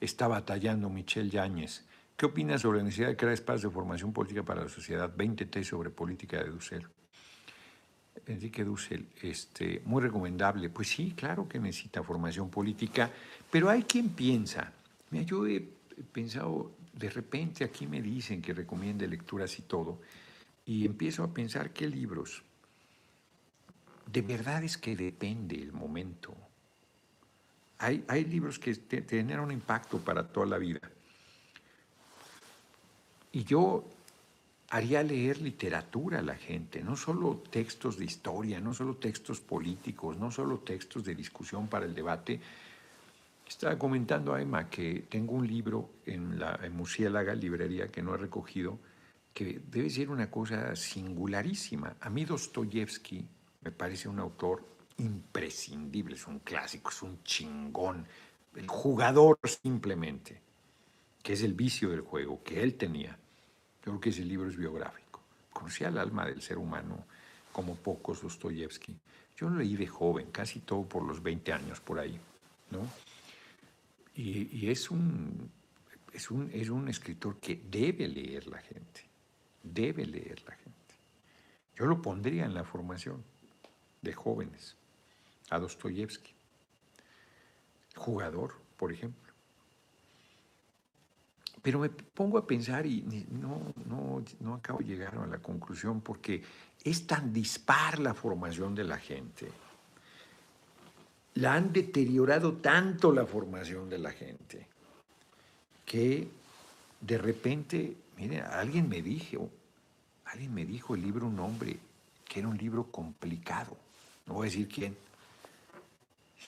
está batallando Michelle Yáñez. ¿Qué opinas sobre la necesidad de crear espacios de formación política para la sociedad? 20 T sobre política de Dussel. Enrique Dussel, este, muy recomendable. Pues sí, claro que necesita formación política, pero hay quien piensa. Mira, yo he pensado, de repente aquí me dicen que recomiende lecturas y todo, y empiezo a pensar qué libros. De verdad es que depende el momento. Hay, libros que tienen un impacto para toda la vida. Y yo haría leer literatura a la gente, no solo textos de historia, no solo textos políticos, no solo textos de discusión para el debate. Estaba comentando a Emma que tengo un libro en la en Murciélaga, librería que no he recogido, que debe ser una cosa singularísima. A mí Dostoyevsky me parece un autor imprescindible, es un clásico, es un chingón, el jugador simplemente, que es el vicio del juego que él tenía. Yo creo que ese libro es biográfico. Conocía el alma del ser humano como pocos Dostoyevsky. Yo lo leí de joven, casi todo por los 20 años por ahí, ¿no? Y, es, un, es, un, es un escritor que debe leer la gente, debe leer la gente. Yo lo pondría en la formación de jóvenes a Dostoyevsky. Jugador, por ejemplo. Pero me pongo a pensar y no, no, no acabo de llegar a la conclusión porque es tan dispar la formación de la gente. La han deteriorado tanto la formación de la gente que de repente, miren, alguien me dijo, alguien me dijo el libro Un hombre, que era un libro complicado. No voy a decir quién.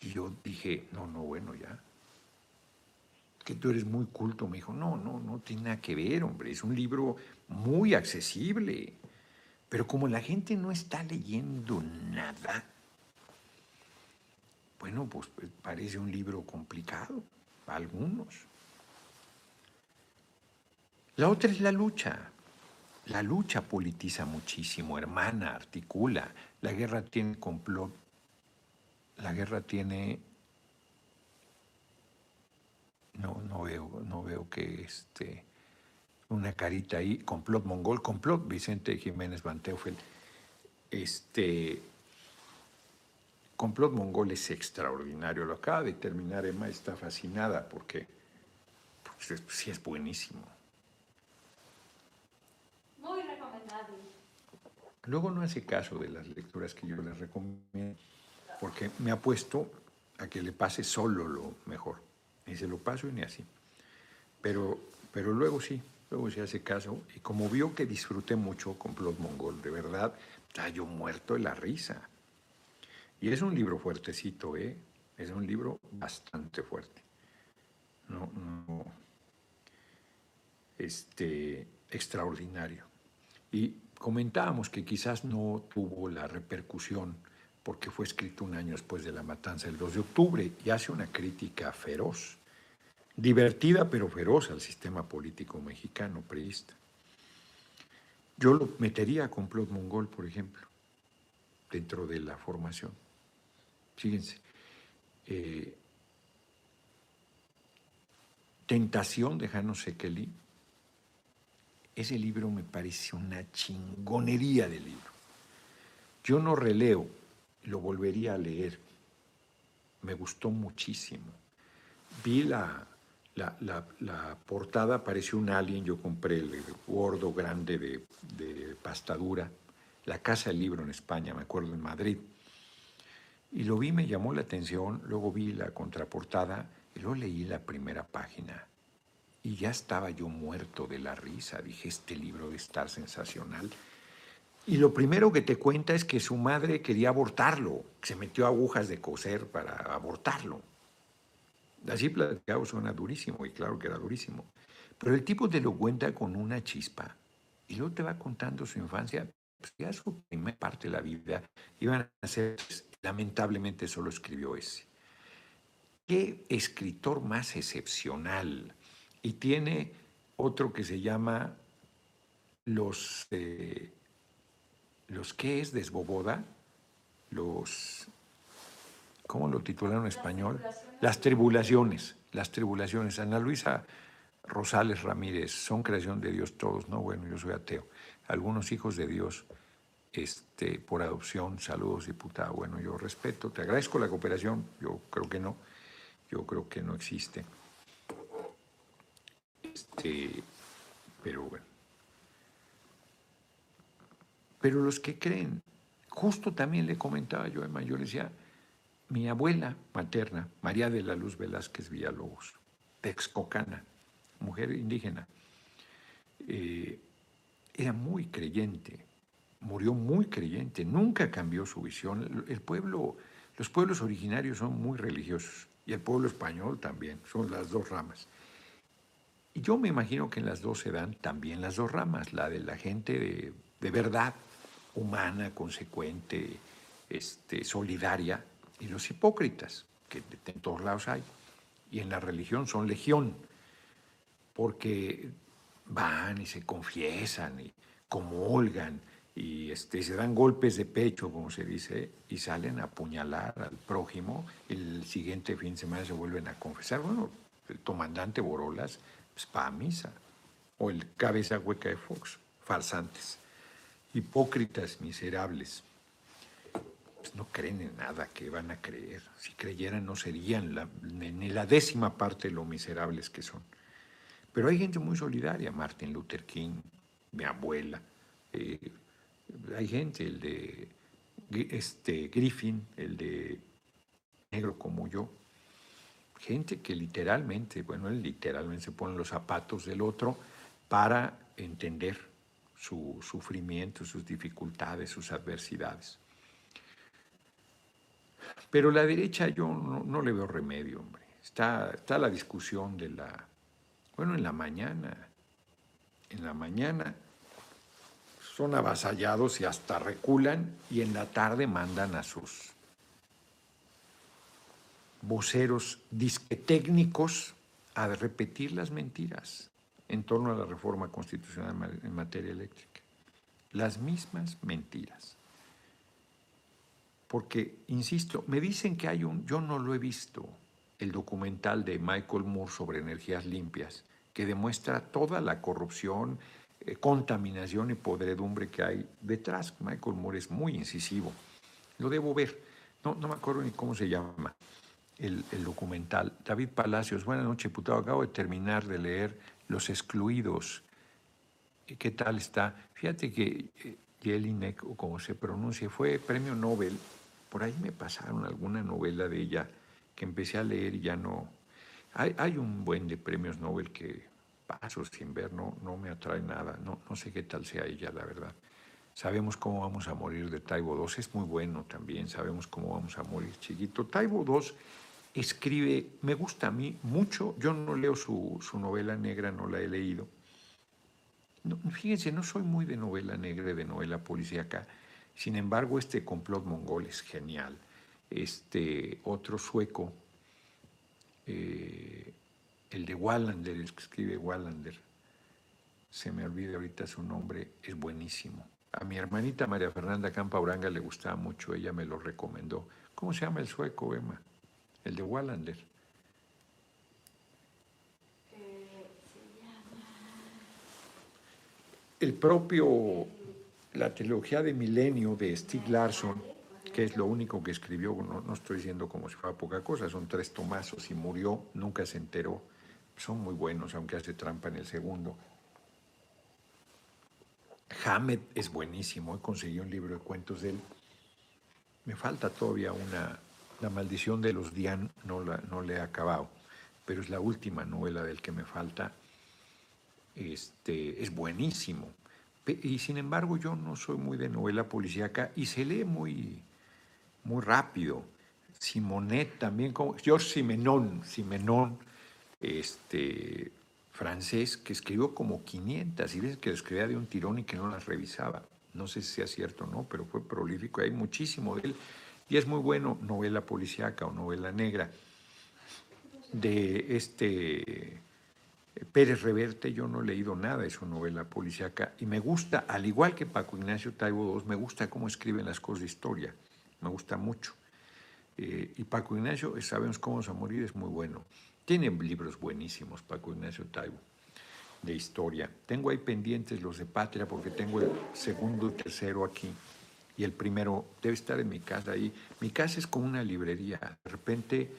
Y yo dije, no, no, bueno, ya. Que tú eres muy culto. Me dijo, no, no, no tiene nada que ver, hombre. Es un libro muy accesible. Pero como la gente no está leyendo nada, bueno, pues, pues parece un libro complicado para algunos. La otra es la lucha. La lucha politiza muchísimo, hermana, articula. La guerra tiene complot la guerra tiene no, no veo, no veo que este una carita ahí, complot mongol, complot Vicente Jiménez Van Este complot mongol es extraordinario, lo acaba de terminar, Emma está fascinada porque, porque sí es buenísimo. Muy recomendable. Luego no hace caso de las lecturas que yo les recomiendo porque me ha puesto a que le pase solo lo mejor. Ni se lo paso y ni así. Pero, pero luego sí, luego se hace caso. Y como vio que disfruté mucho con Plot Mongol, de verdad, está yo muerto de la risa. Y es un libro fuertecito, ¿eh? Es un libro bastante fuerte. No, no, este, extraordinario. Y comentábamos que quizás no tuvo la repercusión porque fue escrito un año después de la matanza del 2 de octubre y hace una crítica feroz, divertida pero feroz al sistema político mexicano priista. Yo lo metería a complot mongol, por ejemplo, dentro de la formación. Fíjense, eh, Tentación de Jano Sekeli, ese libro me parece una chingonería de libro. Yo no releo lo volvería a leer. Me gustó muchísimo. Vi la, la, portada, pareció un alien, yo compré el gordo grande de, de pastadura, la Casa del Libro en España, me acuerdo, en Madrid. Y lo vi, me llamó la atención, luego vi la contraportada y luego leí la primera página. Y ya estaba yo muerto de la risa. Dije, este libro debe estar sensacional. Y lo primero que te cuenta es que su madre quería abortarlo, se metió agujas de coser para abortarlo. Así platicado suena durísimo, y claro que era durísimo. Pero el tipo te lo cuenta con una chispa y luego te va contando su infancia. Pues ya su primera parte de la vida iban a ser, lamentablemente solo escribió ese. Qué escritor más excepcional. Y tiene otro que se llama Los... Eh, los que es desboboda, los, ¿cómo lo titularon en español? Las tribulaciones, las tribulaciones. Ana Luisa Rosales Ramírez, son creación de Dios todos, no, bueno, yo soy ateo. Algunos hijos de Dios este, por adopción, saludos diputada, bueno, yo respeto, te agradezco la cooperación, yo creo que no, yo creo que no existe. Este, pero bueno. Pero los que creen, justo también le comentaba yo a Emma, yo le decía, mi abuela materna, María de la Luz Velázquez Villalobos, Texcocana, mujer indígena, eh, era muy creyente, murió muy creyente, nunca cambió su visión. El pueblo, los pueblos originarios son muy religiosos y el pueblo español también, son las dos ramas. Y yo me imagino que en las dos se dan también las dos ramas, la de la gente de, de verdad, humana, consecuente, este, solidaria, y los hipócritas, que en todos lados hay. Y en la religión son legión, porque van y se confiesan y comulgan y este, se dan golpes de pecho, como se dice, y salen a apuñalar al prójimo. El siguiente fin de semana se vuelven a confesar. Bueno, el comandante Borolas, pues para misa. O el cabeza hueca de Fox, farsantes, hipócritas, miserables. Pues no creen en nada que van a creer. Si creyeran, no serían la, ni la décima parte lo miserables que son. Pero hay gente muy solidaria, Martin Luther King, mi abuela. Eh, hay gente, el de este, Griffin, el de negro como yo. Gente que literalmente, bueno, él literalmente se pone los zapatos del otro para entender su sufrimiento, sus dificultades, sus adversidades. Pero la derecha yo no, le veo remedio, hombre. Está, está la discusión de la bueno, en la mañana, en la mañana son avasallados y hasta reculan y en la tarde mandan a sus voceros disquetécnicos a repetir las mentiras en torno a la reforma constitucional en materia eléctrica. Las mismas mentiras. Porque, insisto, me dicen que hay un, yo no lo he visto, el documental de Michael Moore sobre energías limpias, que demuestra toda la corrupción, eh, contaminación y podredumbre que hay detrás. Michael Moore es muy incisivo. Lo debo ver. No, no me acuerdo ni cómo se llama el, documental. David Palacios, buenas noches, diputado. Acabo de terminar de leer Los Excluidos. ¿Qué tal está? Fíjate que eh, Jelinek, o como se pronuncia, fue premio Nobel. Por ahí me pasaron alguna novela de ella que empecé a leer y ya no, hay, un buen de premios Nobel que paso sin ver, no, no me atrae nada, no, no sé qué tal sea ella, la verdad. Sabemos cómo vamos a morir de Taibo II, es muy bueno también, sabemos cómo vamos a morir chiquito. Taibo II escribe, me gusta a mí mucho, yo no leo su, novela negra, no la he leído. fíjense, no soy muy de novela negra, de novela policíaca, sin embargo este complot mongol es genial. Este otro sueco, eh, el de Wallander, el que escribe Wallander, se me olvida ahorita su nombre, es buenísimo. A mi hermanita María Fernanda Campa Uranga le gustaba mucho, ella me lo recomendó. ¿Cómo se llama el sueco, Emma? El de Wallander. El propio, la trilogía de Milenio de Stieg Larsson, que es lo único que escribió, no, estoy diciendo como si fuera poca cosa, son tres tomazos y murió, nunca se enteró. Son muy buenos, aunque hace trampa en el segundo. Hamed es buenísimo, he conseguido un libro de cuentos de él. Me falta todavía una, La maldición de los Dian, no, la, no le he acabado, pero es la última novela del que me falta. Este, es buenísimo. Y sin embargo yo no soy muy de novela policíaca y se lee muy, muy rápido. Simonet también, como George Simenon, Simenon, este, francés, que escribió como 500, y ves que escribía de un tirón y que no las revisaba. No sé si sea cierto o no, pero fue prolífico, hay muchísimo de él. Y es muy bueno, novela policíaca o novela negra. De este Pérez Reverte, yo no he leído nada de su novela policíaca y me gusta, al igual que Paco Ignacio Taibo II, me gusta cómo escriben las cosas de historia me gusta mucho. Eh, y Paco Ignacio, eh, sabemos cómo vamos a morir, es muy bueno. Tiene libros buenísimos, Paco Ignacio Taibo, de historia. Tengo ahí pendientes los de Patria, porque tengo el segundo y tercero aquí. Y el primero debe estar en mi casa ahí. Mi casa es como una librería. De repente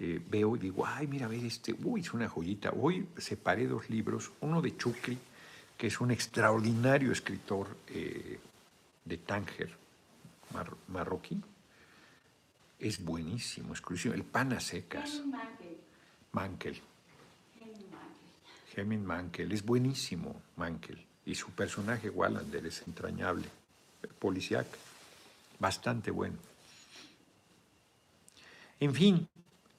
eh, veo y digo, ay, mira, a ver este, uy, es una joyita. Hoy separé dos libros, uno de Chukri, que es un extraordinario escritor de Tánger, marroquí. Es buenísimo, exclusivo. El pan a secas. Mankel. Gemin Mankel. Es buenísimo, Mankel. Y su personaje, Wallander, es entrañable, policiac, bastante bueno. En fin,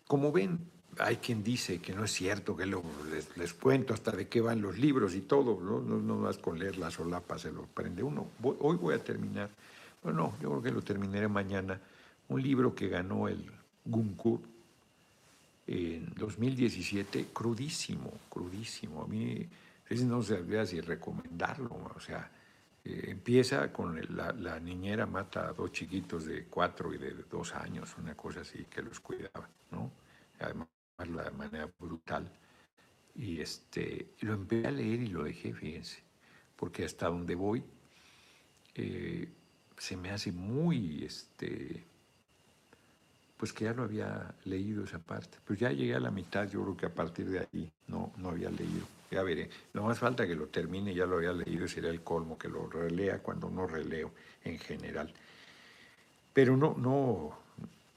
como ven, hay quien dice que no es cierto, que les, cuento hasta de qué van los libros y todo, no, no, no más con leer la solapa se lo prende uno. hoy voy a terminar, bueno, yo creo que lo terminaré mañana, un libro que ganó el Gunkur en 2017, crudísimo, crudísimo. A mí no sabía si recomendarlo, o sea, eh, empieza con la, niñera mata a dos chiquitos de cuatro y de dos años, una cosa así, que los cuidaba, ¿no? Además, de manera brutal. Y este, lo empecé a leer y lo dejé, fíjense, porque hasta donde voy eh, se me hace muy, este, pues que ya lo había leído esa parte. Pero ya llegué a la mitad, yo creo que a partir de ahí no, no había leído. Ya veré. No más falta que lo termine, ya lo había leído, sería el colmo que lo relea cuando no releo en general. Pero no, no,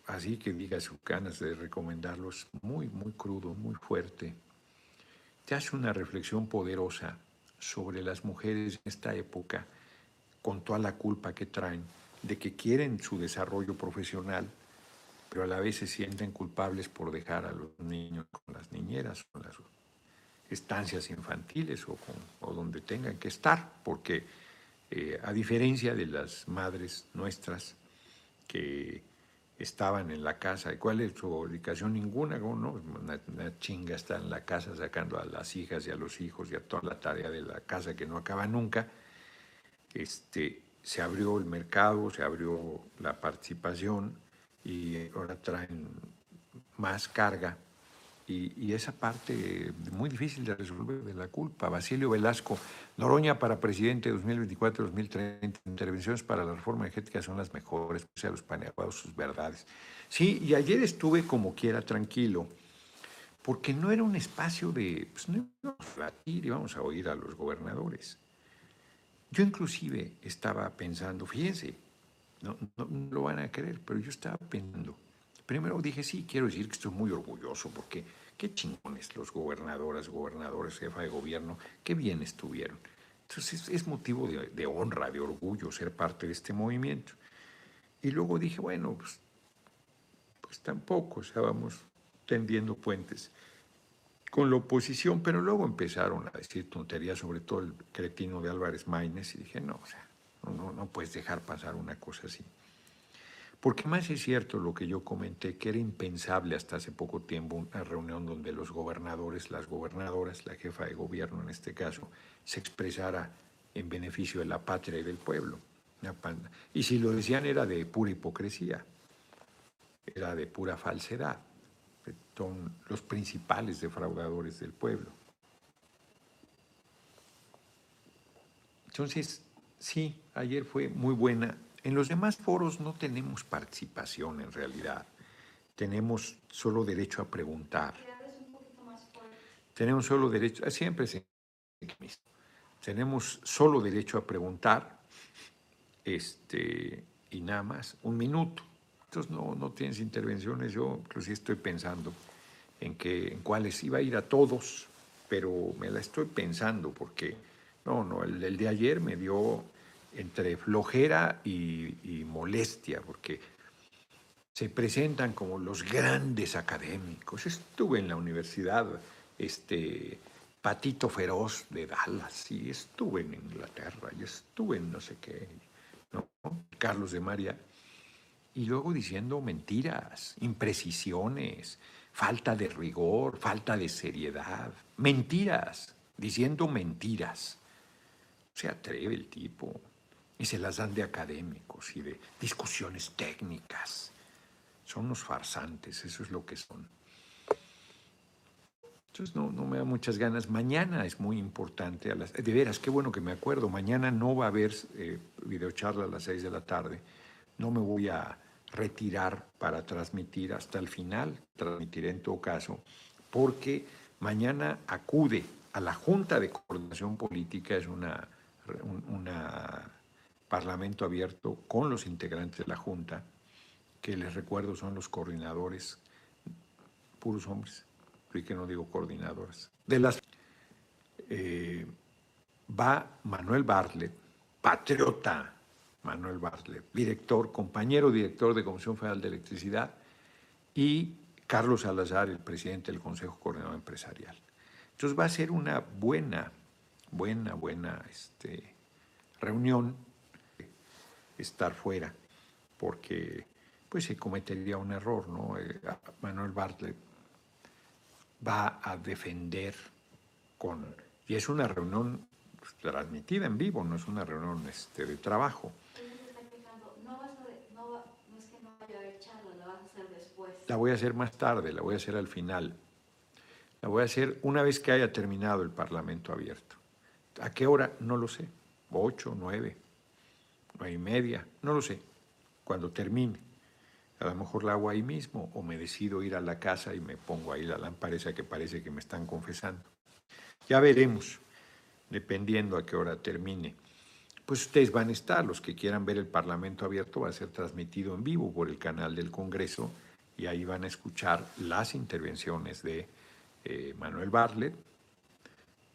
así que diga sus ganas de recomendarlos, muy, muy crudo, muy fuerte. Te hace una reflexión poderosa sobre las mujeres en esta época, con toda la culpa que traen de que quieren su desarrollo profesional, pero a la vez se sienten culpables por dejar a los niños con las niñeras, con las estancias infantiles o, o donde tengan que estar, porque eh, a diferencia de las madres nuestras que estaban en la casa. ¿Y cuál es su obligación? Ninguna, no? Una, una, chinga está en la casa sacando a las hijas y a los hijos y a toda la tarea de la casa que no acaba nunca. Este, se abrió el mercado, se abrió la participación y ahora traen más carga y, esa parte muy difícil de resolver de la culpa. Basilio Velasco, Noroña para presidente 2024-2030, intervenciones para la reforma energética son las mejores, o sea, los paneaguados, sus verdades. Sí, y ayer estuve como quiera tranquilo, porque no era un espacio de, pues no íbamos a batir, íbamos a oír a los gobernadores. Yo inclusive estaba pensando, fíjense, no, no, no lo van a creer, pero yo estaba pensando, Primero dije, sí, quiero decir que estoy muy orgulloso porque qué chingones los gobernadores, gobernadores, jefa de gobierno, qué bien estuvieron. Entonces es, motivo de, honra, de orgullo ser parte de este movimiento. Y luego dije, bueno, pues, pues tampoco, o sea, vamos tendiendo puentes con la oposición, pero luego empezaron a decir tonterías, sobre todo el cretino de Álvarez Maínez, y dije, no, o sea, no, no puedes dejar pasar una cosa así. Porque más es cierto lo que yo comenté, que era impensable hasta hace poco tiempo una reunión donde los gobernadores, las gobernadoras, la jefa de gobierno en este caso, se expresara en beneficio de la patria y del pueblo. Y si lo decían era de pura hipocresía, era de pura falsedad. Son los principales defraudadores del pueblo. Entonces, sí, ayer fue muy buena en los demás foros no tenemos participación en realidad. Tenemos solo derecho a preguntar. Tenemos solo derecho, siempre se tenemos solo derecho a preguntar este, y nada más, un minuto. Entonces no, no tienes intervenciones, yo inclusive estoy pensando en, que, en cuáles iba a ir a todos, pero me la estoy pensando porque, no, no, el, el de ayer me dio entre flojera y, molestia, porque se presentan como los grandes académicos. Estuve en la universidad, este, Patito Feroz de Dallas, y estuve en Inglaterra, y estuve en no sé qué, ¿no? Carlos de María, y luego diciendo mentiras, imprecisiones, falta de rigor, falta de seriedad, mentiras, diciendo mentiras. Se atreve el tipo y se las dan de académicos y de discusiones técnicas. Son unos farsantes, eso es lo que son. Entonces no, no me da muchas ganas. Mañana es muy importante. A las, de veras, qué bueno que me acuerdo. Mañana no va a haber eh, videocharla a las seis de la tarde. No me voy a retirar para transmitir hasta el final. Transmitiré en todo caso. Porque mañana acude a la Junta de Coordinación Política. Es una, una Parlamento abierto con los integrantes de la Junta, que les recuerdo son los coordinadores, puros hombres, y que no digo coordinadoras, de las... Eh, va Manuel Bartlett, patriota Manuel Bartlett, director, compañero director de Comisión Federal de Electricidad, y Carlos Salazar, el presidente del Consejo Coordinador Empresarial. Entonces va a ser una buena, buena, buena este, reunión estar fuera, porque pues se cometería un error, ¿no? Eh, Manuel Bartlett va a defender con... Y es una reunión transmitida en vivo, no es una reunión este, de trabajo. La voy a hacer más tarde, la voy a hacer al final. La voy a hacer una vez que haya terminado el Parlamento abierto. ¿A qué hora? No lo sé. Ocho, nueve, y media, no lo sé. Cuando termine. A lo mejor la hago ahí mismo o me decido ir a la casa y me pongo ahí la lámpara esa que parece que me están confesando. Ya veremos, dependiendo a qué hora termine. Pues ustedes van a estar, los que quieran ver el Parlamento abierto va a ser transmitido en vivo por el canal del Congreso y ahí van a escuchar las intervenciones de eh, Manuel Barlet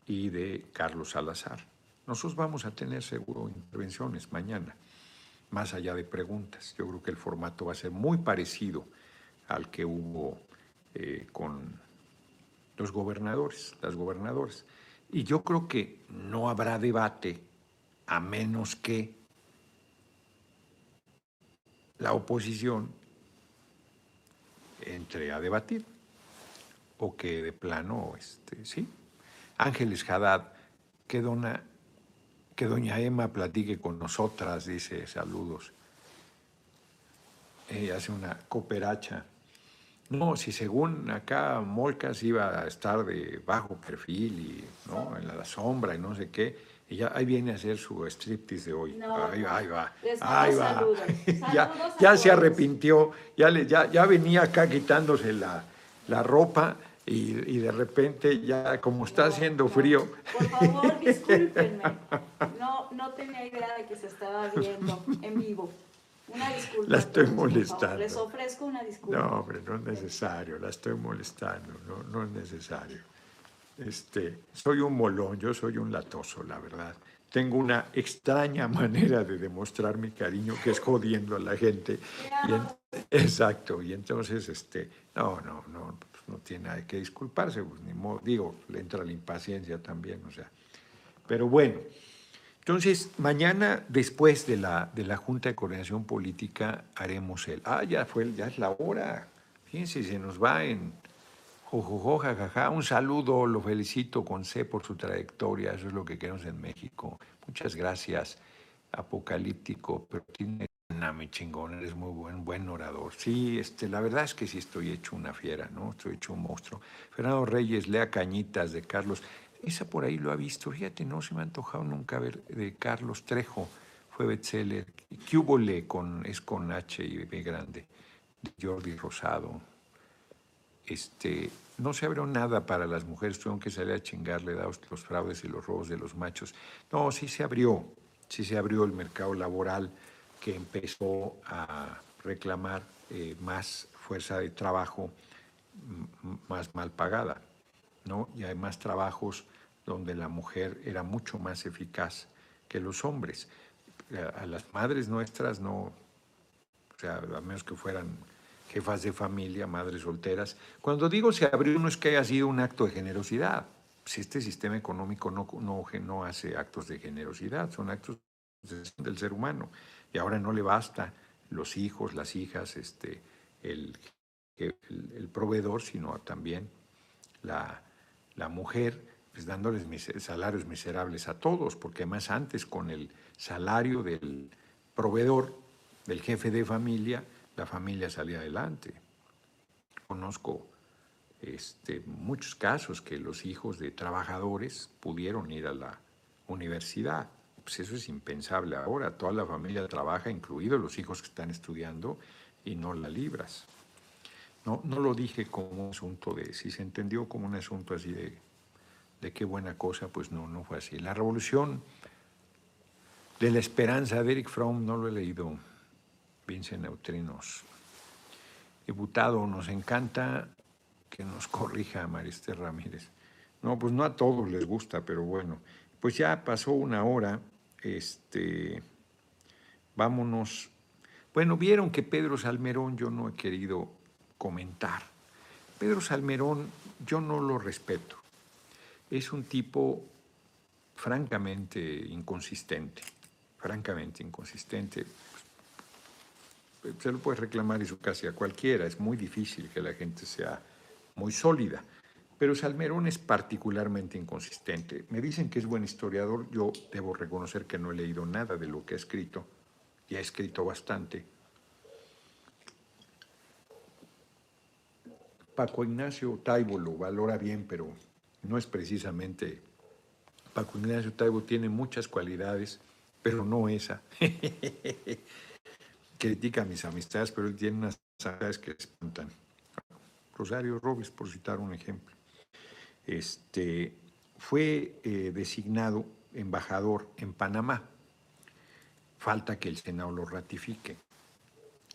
y de Carlos Salazar. Nosotros vamos a tener seguro intervenciones mañana más allá de preguntas. Yo creo que el formato va a ser muy parecido al que hubo eh, con los gobernadores, las gobernadoras. Y yo creo que no habrá debate a menos que la oposición entre a debatir o que de plano, este, sí. Ángeles Haddad, que dona que doña Emma platique con nosotras, dice, saludos. Ella hace una cooperacha. No, si según acá Molcas iba a estar de bajo perfil y ¿no? en la sombra y no sé qué, ya ahí viene a hacer su striptease de hoy. ahí, va, ahí va. Ahí va. ya, ya se arrepintió, ya, le, ya, ya venía acá quitándose la, la ropa y, de repente ya como está haciendo frío. Por favor, discúlpenme. No, no tenía idea de que se estaba viendo en vivo. Una disculpa. La estoy molestando. Les ofrezco una disculpa. No, hombre, no es necesario. La estoy molestando. No, no es necesario. Este, soy un molón, yo soy un latoso, la verdad. Tengo una extraña manera de demostrar mi cariño que es jodiendo a la gente. exacto. Y entonces, este, no, no, no no tiene nada que disculparse, pues, ni modo, digo, le entra la impaciencia también, o sea. Pero bueno, entonces mañana después de la, de la Junta de Coordinación Política haremos el, ah, ya fue, ya es la hora, fíjense, se nos va en jojojo, jajaja, un saludo, lo felicito con C por su trayectoria, eso es lo que queremos en México. Muchas gracias, apocalíptico, pero tiene mi chingón, eres muy buen, buen orador. Sí, este, la verdad es que sí estoy hecho una fiera, ¿no? Estoy hecho un monstruo. Fernando Reyes, lea Cañitas de Carlos. Esa por ahí lo ha visto. Fíjate, no se me ha antojado nunca ver de Carlos Trejo. Fue bestseller. Cúbole con, es con H y B grande. De Jordi Rosado. Este, no se abrió nada para las mujeres. Tuvieron que salir a chingarle dados los fraudes y los robos de los machos. No, sí se abrió. Sí se abrió el mercado laboral que empezó a reclamar eh, más fuerza de trabajo más mal pagada, ¿no? Y hay más trabajos donde la mujer era mucho más eficaz que los hombres. A, las madres nuestras no, o sea, a menos que fueran jefas de familia, madres solteras. Cuando digo se abrió no es que haya sido un acto de generosidad. Si este sistema económico no, no, no hace actos de generosidad, son actos del ser humano y ahora no le basta los hijos, las hijas, este, el, el, proveedor, sino también la, la mujer, pues dándoles salarios miserables a todos, porque además antes con el salario del proveedor, del jefe de familia, la familia salía adelante. Conozco este, muchos casos que los hijos de trabajadores pudieron ir a la universidad pues eso es impensable ahora. Toda la familia trabaja, incluidos los hijos que están estudiando, y no la libras. No, no lo dije como un asunto de, si se entendió como un asunto así de, de qué buena cosa, pues no, no fue así. La revolución de la esperanza de Eric Fromm, no lo he leído, Vincent Neutrinos. Diputado, nos encanta que nos corrija Mariste Ramírez. No, pues no a todos les gusta, pero bueno. Pues ya pasó una hora, este, vámonos. Bueno, vieron que Pedro Salmerón yo no he querido comentar. Pedro Salmerón yo no lo respeto. Es un tipo francamente inconsistente, francamente inconsistente. Se lo puede reclamar eso casi a cualquiera, es muy difícil que la gente sea muy sólida. Pero Salmerón es particularmente inconsistente. Me dicen que es buen historiador, yo debo reconocer que no he leído nada de lo que ha escrito, y ha escrito bastante. Paco Ignacio Taibo lo valora bien, pero no es precisamente... Paco Ignacio Taibo tiene muchas cualidades, pero no esa. Critica mis amistades, pero él tiene unas amistades que espantan. Rosario Robles, por citar un ejemplo este, fue eh, designado embajador en Panamá. Falta que el Senado lo ratifique.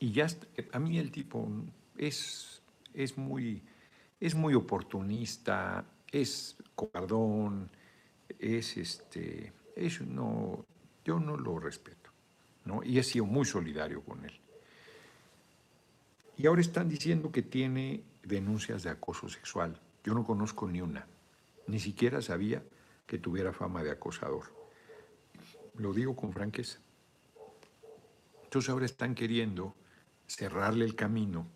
Y ya, a mí el tipo es, es, muy, es muy oportunista, es cobardón, es este, es no, yo no lo respeto, ¿no? Y he sido muy solidario con él. Y ahora están diciendo que tiene denuncias de acoso sexual. Yo no conozco ni una. Ni siquiera sabía que tuviera fama de acosador. Lo digo con franqueza. Entonces ahora están queriendo cerrarle el camino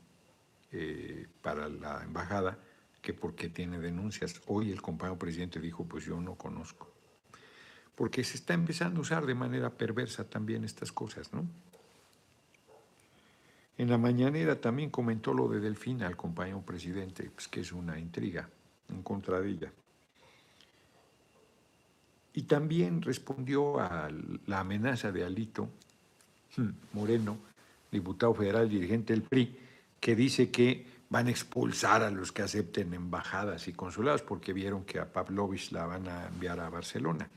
eh, para la embajada, que porque tiene denuncias. Hoy el compañero presidente dijo, pues yo no conozco. Porque se está empezando a usar de manera perversa también estas cosas, ¿no? En la mañanera también comentó lo de Delfina al compañero presidente, pues que es una intriga en contra de ella. Y también respondió a la amenaza de Alito hmm, Moreno, diputado federal dirigente del PRI, que dice que van a expulsar a los que acepten embajadas y consulados porque vieron que a Pavlovich la van a enviar a Barcelona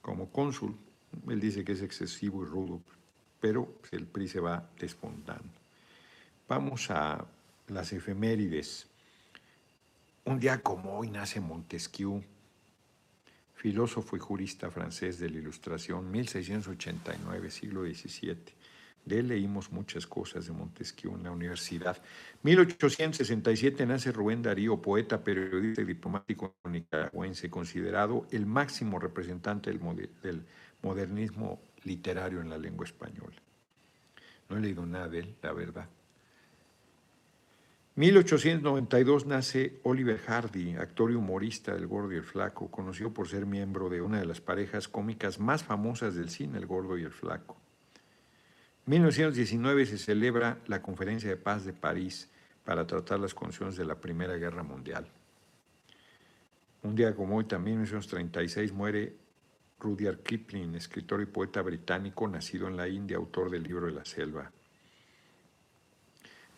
como cónsul. Él dice que es excesivo y rudo, pero el PRI se va despuntando. Vamos a las efemérides. Un día como hoy nace Montesquieu, filósofo y jurista francés de la Ilustración, 1689, siglo XVII. De él leímos muchas cosas de Montesquieu en la universidad. 1867 nace Rubén Darío, poeta, periodista y diplomático nicaragüense, considerado el máximo representante del modernismo literario en la lengua española. No he leído nada de él, la verdad. 1892 nace Oliver Hardy, actor y humorista del Gordo y el Flaco, conocido por ser miembro de una de las parejas cómicas más famosas del cine, El Gordo y el Flaco. 1919 se celebra la Conferencia de Paz de París para tratar las condiciones de la Primera Guerra Mundial. Un día como hoy, también en 1936, muere Rudyard Kipling, escritor y poeta británico nacido en la India, autor del libro de la selva.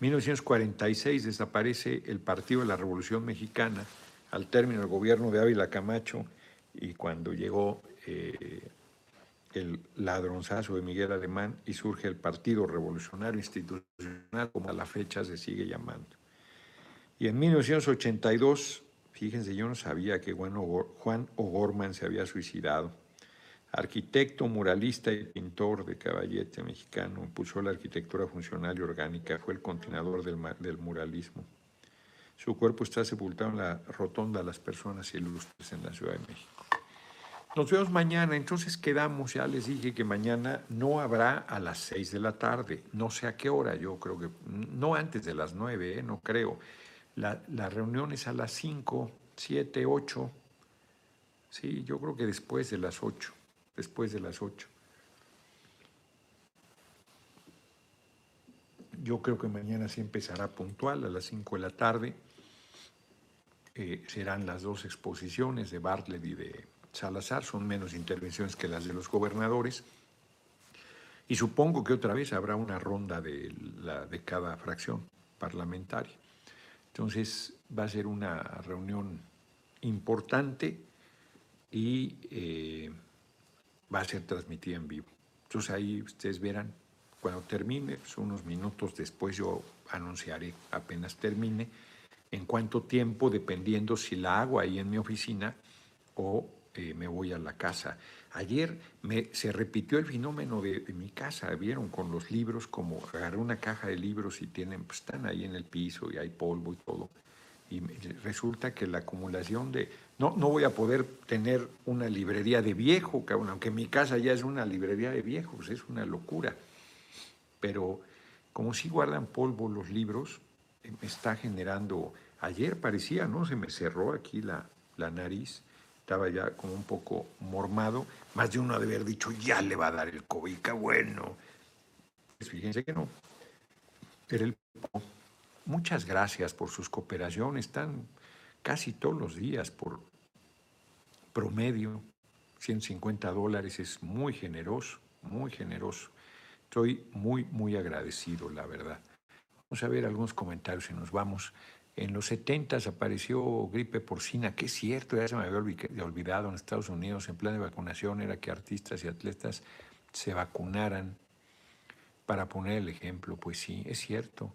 1946 desaparece el Partido de la Revolución Mexicana al término del gobierno de Ávila Camacho y cuando llegó eh, el ladronzazo de Miguel Alemán y surge el Partido Revolucionario Institucional, como a la fecha se sigue llamando. Y en 1982, fíjense, yo no sabía que Juan O'Gorman se había suicidado Arquitecto, muralista y pintor de caballete mexicano, impulsó la arquitectura funcional y orgánica, fue el continuador del, muralismo. Su cuerpo está sepultado en la Rotonda de las Personas Ilustres en la Ciudad de México. Nos vemos mañana, entonces quedamos, ya les dije que mañana no habrá a las seis de la tarde, no sé a qué hora, yo creo que, no antes de las nueve, ¿eh? no creo. La, la reunión es a las cinco, siete, ocho, sí, yo creo que después de las ocho después de las 8. Yo creo que mañana sí empezará puntual a las 5 de la tarde. Eh, serán las dos exposiciones de Bartlett y de Salazar, son menos intervenciones que las de los gobernadores. Y supongo que otra vez habrá una ronda de, la, de cada fracción parlamentaria. Entonces va a ser una reunión importante y eh, va a ser transmitida en vivo. Entonces ahí ustedes verán, cuando termine, pues unos minutos después yo anunciaré apenas termine, en cuánto tiempo, dependiendo si la hago ahí en mi oficina o eh, me voy a la casa. Ayer me, se repitió el fenómeno de, de, mi casa, vieron con los libros, como agarré una caja de libros y tienen, pues, están ahí en el piso y hay polvo y todo. Y resulta que la acumulación de... No, no voy a poder tener una librería de viejo, cabrón, aunque mi casa ya es una librería de viejos, es una locura. Pero como si guardan polvo los libros, eh, me está generando... Ayer parecía, ¿no? Se me cerró aquí la, la nariz estaba ya como un poco mormado, más de uno de haber dicho, ya le va a dar el COVID, qué bueno. Pues fíjense que no. El Muchas gracias por sus cooperaciones, están casi todos los días por promedio, 150 dólares, es muy generoso, muy generoso. Estoy muy, muy agradecido, la verdad. Vamos a ver algunos comentarios y nos vamos. En los 70 apareció gripe porcina, que es cierto, ya se me había olvidado en Estados Unidos, en plan de vacunación era que artistas y atletas se vacunaran para poner el ejemplo. Pues sí, es cierto.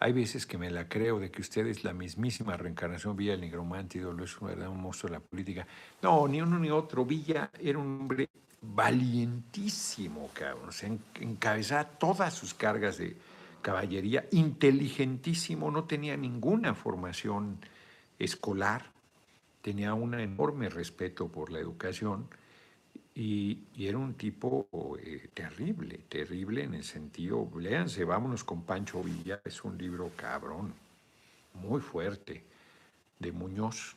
Hay veces que me la creo de que usted es la mismísima reencarnación Villa el Nigromante, ídolo, es un verdadero monstruo de la política. No, ni uno ni otro. Villa era un hombre valientísimo, cabrón. Se encabezaba todas sus cargas de, caballería, inteligentísimo, no tenía ninguna formación escolar, tenía un enorme respeto por la educación y, era un tipo eh, terrible, terrible en el sentido, léanse, vámonos con Pancho Villa, es un libro cabrón, muy fuerte, de Muñoz,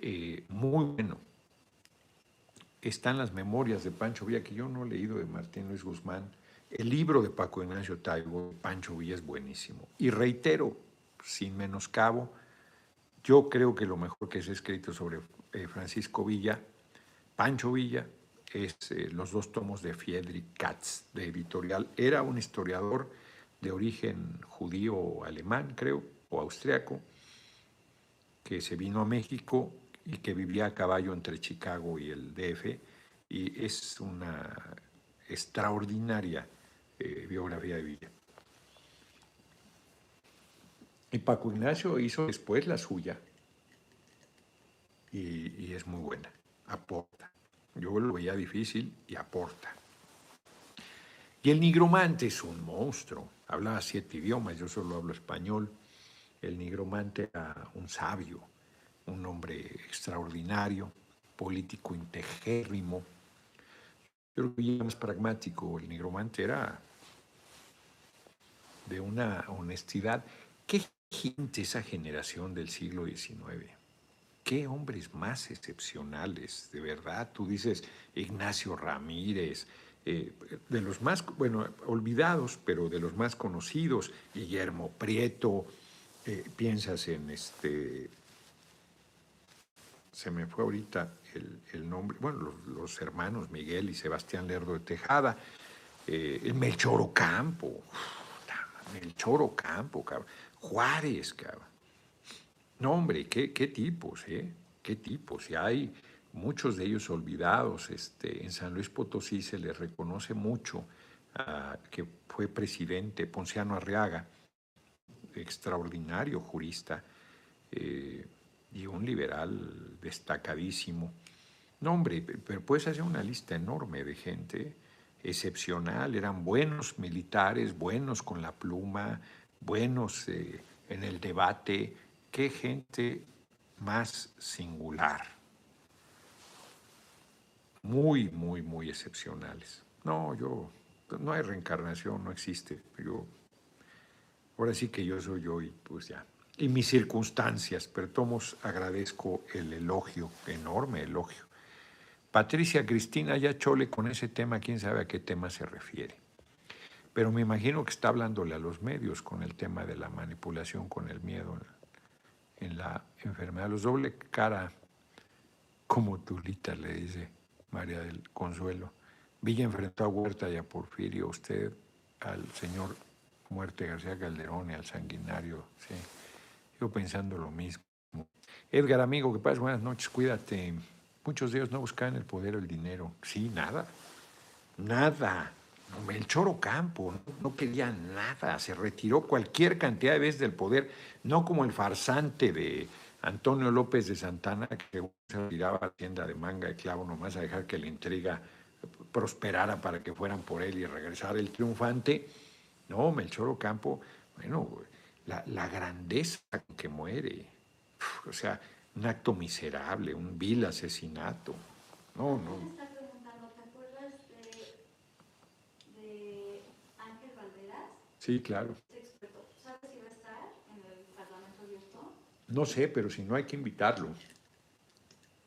eh, muy bueno. Están las memorias de Pancho Villa, que yo no he leído de Martín Luis Guzmán, el libro de Paco Ignacio Taibo, Pancho Villa, es buenísimo. Y reitero, sin menoscabo, yo creo que lo mejor que se ha escrito sobre eh, Francisco Villa, Pancho Villa, es eh, los dos tomos de Friedrich Katz, de editorial. Era un historiador de origen judío alemán, creo, o austriaco, que se vino a México y que vivía a caballo entre Chicago y el DF, y es una extraordinaria eh, biografía de Villa. Y Paco Ignacio hizo después la suya y, es muy buena, aporta. Yo lo veía difícil y aporta. Y el nigromante es un monstruo, hablaba siete idiomas, yo solo hablo español. El nigromante era un sabio, un hombre extraordinario, político integérrimo. Yo creo que más pragmático, el nigromante era de una honestidad. ¿Qué gente esa generación del siglo XIX? ¿Qué hombres más excepcionales, de verdad? Tú dices Ignacio Ramírez, eh, de los más, bueno, olvidados, pero de los más conocidos, Guillermo Prieto, eh, piensas en este, se me fue ahorita el, nombre, bueno, los, hermanos Miguel y Sebastián Lerdo de Tejada, eh, el Melchor Ocampo, el Choro Campo, cabrón. Juárez, cabrón. No, hombre, qué, tipos, ¿eh? Qué tipos. Y hay muchos de ellos olvidados. Este, en San Luis Potosí se les reconoce mucho uh, que fue presidente Ponciano Arriaga, extraordinario jurista eh, y un liberal destacadísimo. No, hombre, pero puedes hacer una lista enorme de gente excepcional, eran buenos militares, buenos con la pluma, buenos eh, en el debate. Qué gente más singular. Muy, muy, muy excepcionales. No, yo, no hay reencarnación, no existe. Yo, ahora sí que yo soy yo y pues ya. Y mis circunstancias, pero tomos agradezco el elogio, enorme elogio. Patricia Cristina ya chole con ese tema, quién sabe a qué tema se refiere. Pero me imagino que está hablándole a los medios con el tema de la manipulación con el miedo en la enfermedad. Los doble cara, como Tulita le dice María del Consuelo. Villa enfrentó a Huerta y a Porfirio, usted al señor Muerte García Calderón y al sanguinario. Sí. Yo pensando lo mismo. Edgar, amigo, que pases buenas noches, cuídate. Muchos de ellos no buscaban el poder o el dinero. Sí, nada. Nada. El Choro Campo no quería nada. Se retiró cualquier cantidad de veces del poder, no como el farsante de Antonio López de Santana, que se retiraba a la tienda de manga de clavo nomás a dejar que la intriga prosperara para que fueran por él y regresara el triunfante. No, Melchor Ocampo, bueno, la, la grandeza que muere, o sea, un acto miserable, un vil asesinato. No, no. Me está preguntando, ¿te acuerdas de, de Ángel Valderas? Sí, claro. ¿Sabes si va a estar en el Parlamento abierto? No sé, pero si no hay que invitarlo.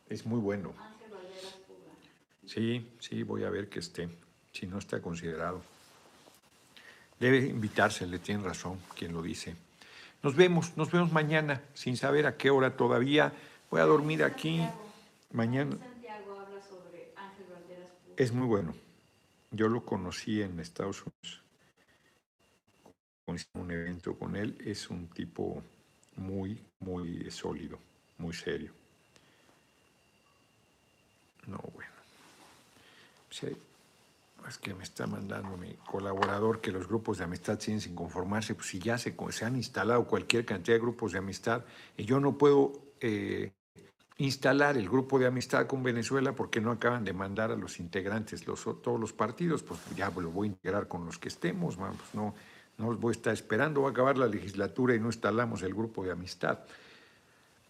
Es muy bueno. Ángel Valderas Puga. Sí, sí, voy a ver que esté, si no está considerado. Debe invitarse, le tiene razón quien lo dice. Nos vemos, nos vemos mañana, sin saber a qué hora todavía. Voy a dormir aquí. Santiago. Mañana Santiago habla sobre Ángel Valderas Puga. es muy bueno. Yo lo conocí en Estados Unidos. Un evento con él. Es un tipo muy, muy sólido, muy serio. No, bueno. Es que me está mandando mi colaborador que los grupos de amistad siguen sin conformarse. Pues si ya se, se han instalado cualquier cantidad de grupos de amistad y yo no puedo eh, instalar el grupo de amistad con Venezuela porque no acaban de mandar a los integrantes, los, todos los partidos, pues ya lo voy a integrar con los que estemos, man, pues no, no los voy a estar esperando, va a acabar la legislatura y no instalamos el grupo de amistad.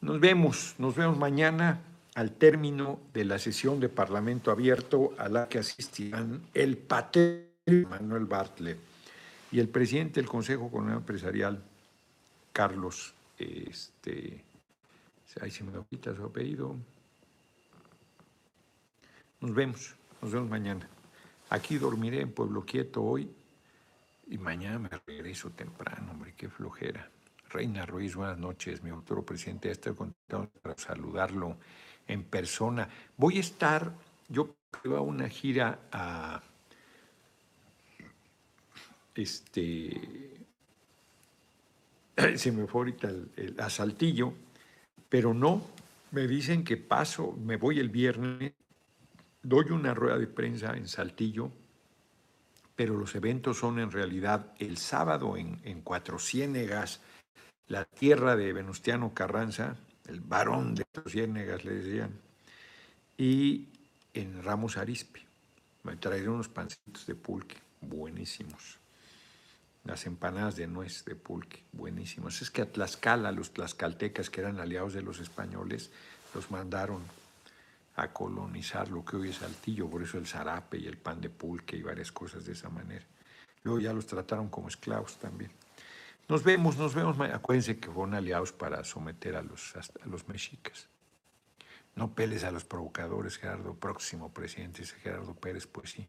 Nos vemos, nos vemos mañana al término de la sesión de Parlamento abierto a la que asistirán el patrón Manuel Bartlett y el presidente del Consejo Económico Empresarial, Carlos, este, ahí se me quita su apellido. Nos vemos, nos vemos mañana. Aquí dormiré en Pueblo Quieto hoy y mañana me regreso temprano, hombre, qué flojera. Reina Ruiz, buenas noches, mi futuro presidente. Estoy contento para saludarlo en persona. Voy a estar, yo creo, a una gira a este se me fue ahorita el, a Saltillo, pero no, me dicen que paso, me voy el viernes, doy una rueda de prensa en Saltillo, pero los eventos son en realidad el sábado en, en Cuatro Ciénegas, la tierra de Venustiano Carranza, el varón de Cuatro Ciénegas le decían, y en Ramos Arizpe. Me traeré unos pancitos de pulque, buenísimos. Las empanadas de nuez de pulque, buenísimas. Es que a Tlaxcala, los tlaxcaltecas que eran aliados de los españoles, los mandaron colonizar lo que hoy es Saltillo, por eso el zarape y el pan de pulque y varias cosas de esa manera. Luego ya los trataron como esclavos también. Nos vemos, nos vemos. Acuérdense que fueron aliados para someter a los, a los mexicas. No peles a los provocadores, Gerardo, próximo presidente, dice Gerardo Pérez, pues sí.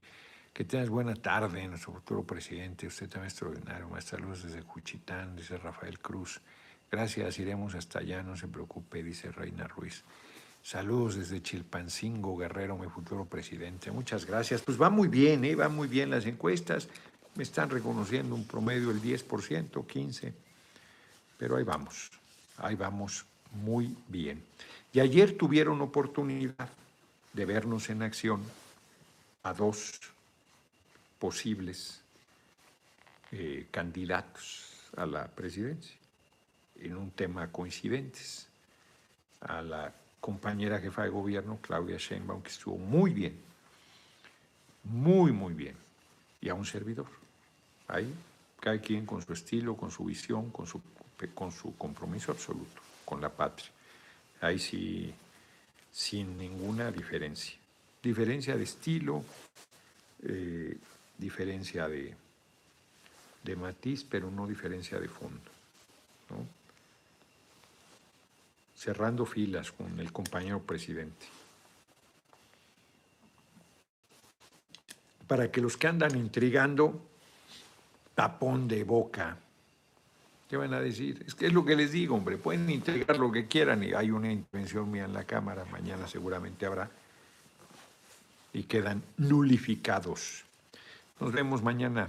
Que tengas buena tarde, nuestro futuro presidente. Usted también extraordinario. Más saludos desde Cuchitán, dice Rafael Cruz. Gracias, iremos hasta allá, no se preocupe, dice Reina Ruiz. Saludos desde Chilpancingo, Guerrero, mi futuro presidente. Muchas gracias. Pues va muy bien, ¿eh? va muy bien las encuestas. Me están reconociendo un promedio del 10%, 15%. Pero ahí vamos, ahí vamos muy bien. Y ayer tuvieron oportunidad de vernos en acción a dos posibles eh, candidatos a la presidencia en un tema coincidentes. A la compañera jefa de gobierno, Claudia Sheinbaum, que estuvo muy bien, muy, muy bien, y a un servidor. Ahí, cada quien con su estilo, con su visión, con su, con su compromiso absoluto con la patria. Ahí sí, sin ninguna diferencia. Diferencia de estilo, eh, diferencia de, de matiz, pero no diferencia de fondo. ¿no? Cerrando filas con el compañero presidente. Para que los que andan intrigando, tapón de boca. ¿Qué van a decir? Es que es lo que les digo, hombre. Pueden intrigar lo que quieran y hay una intervención mía en la Cámara, mañana seguramente habrá, y quedan nulificados. Nos vemos mañana.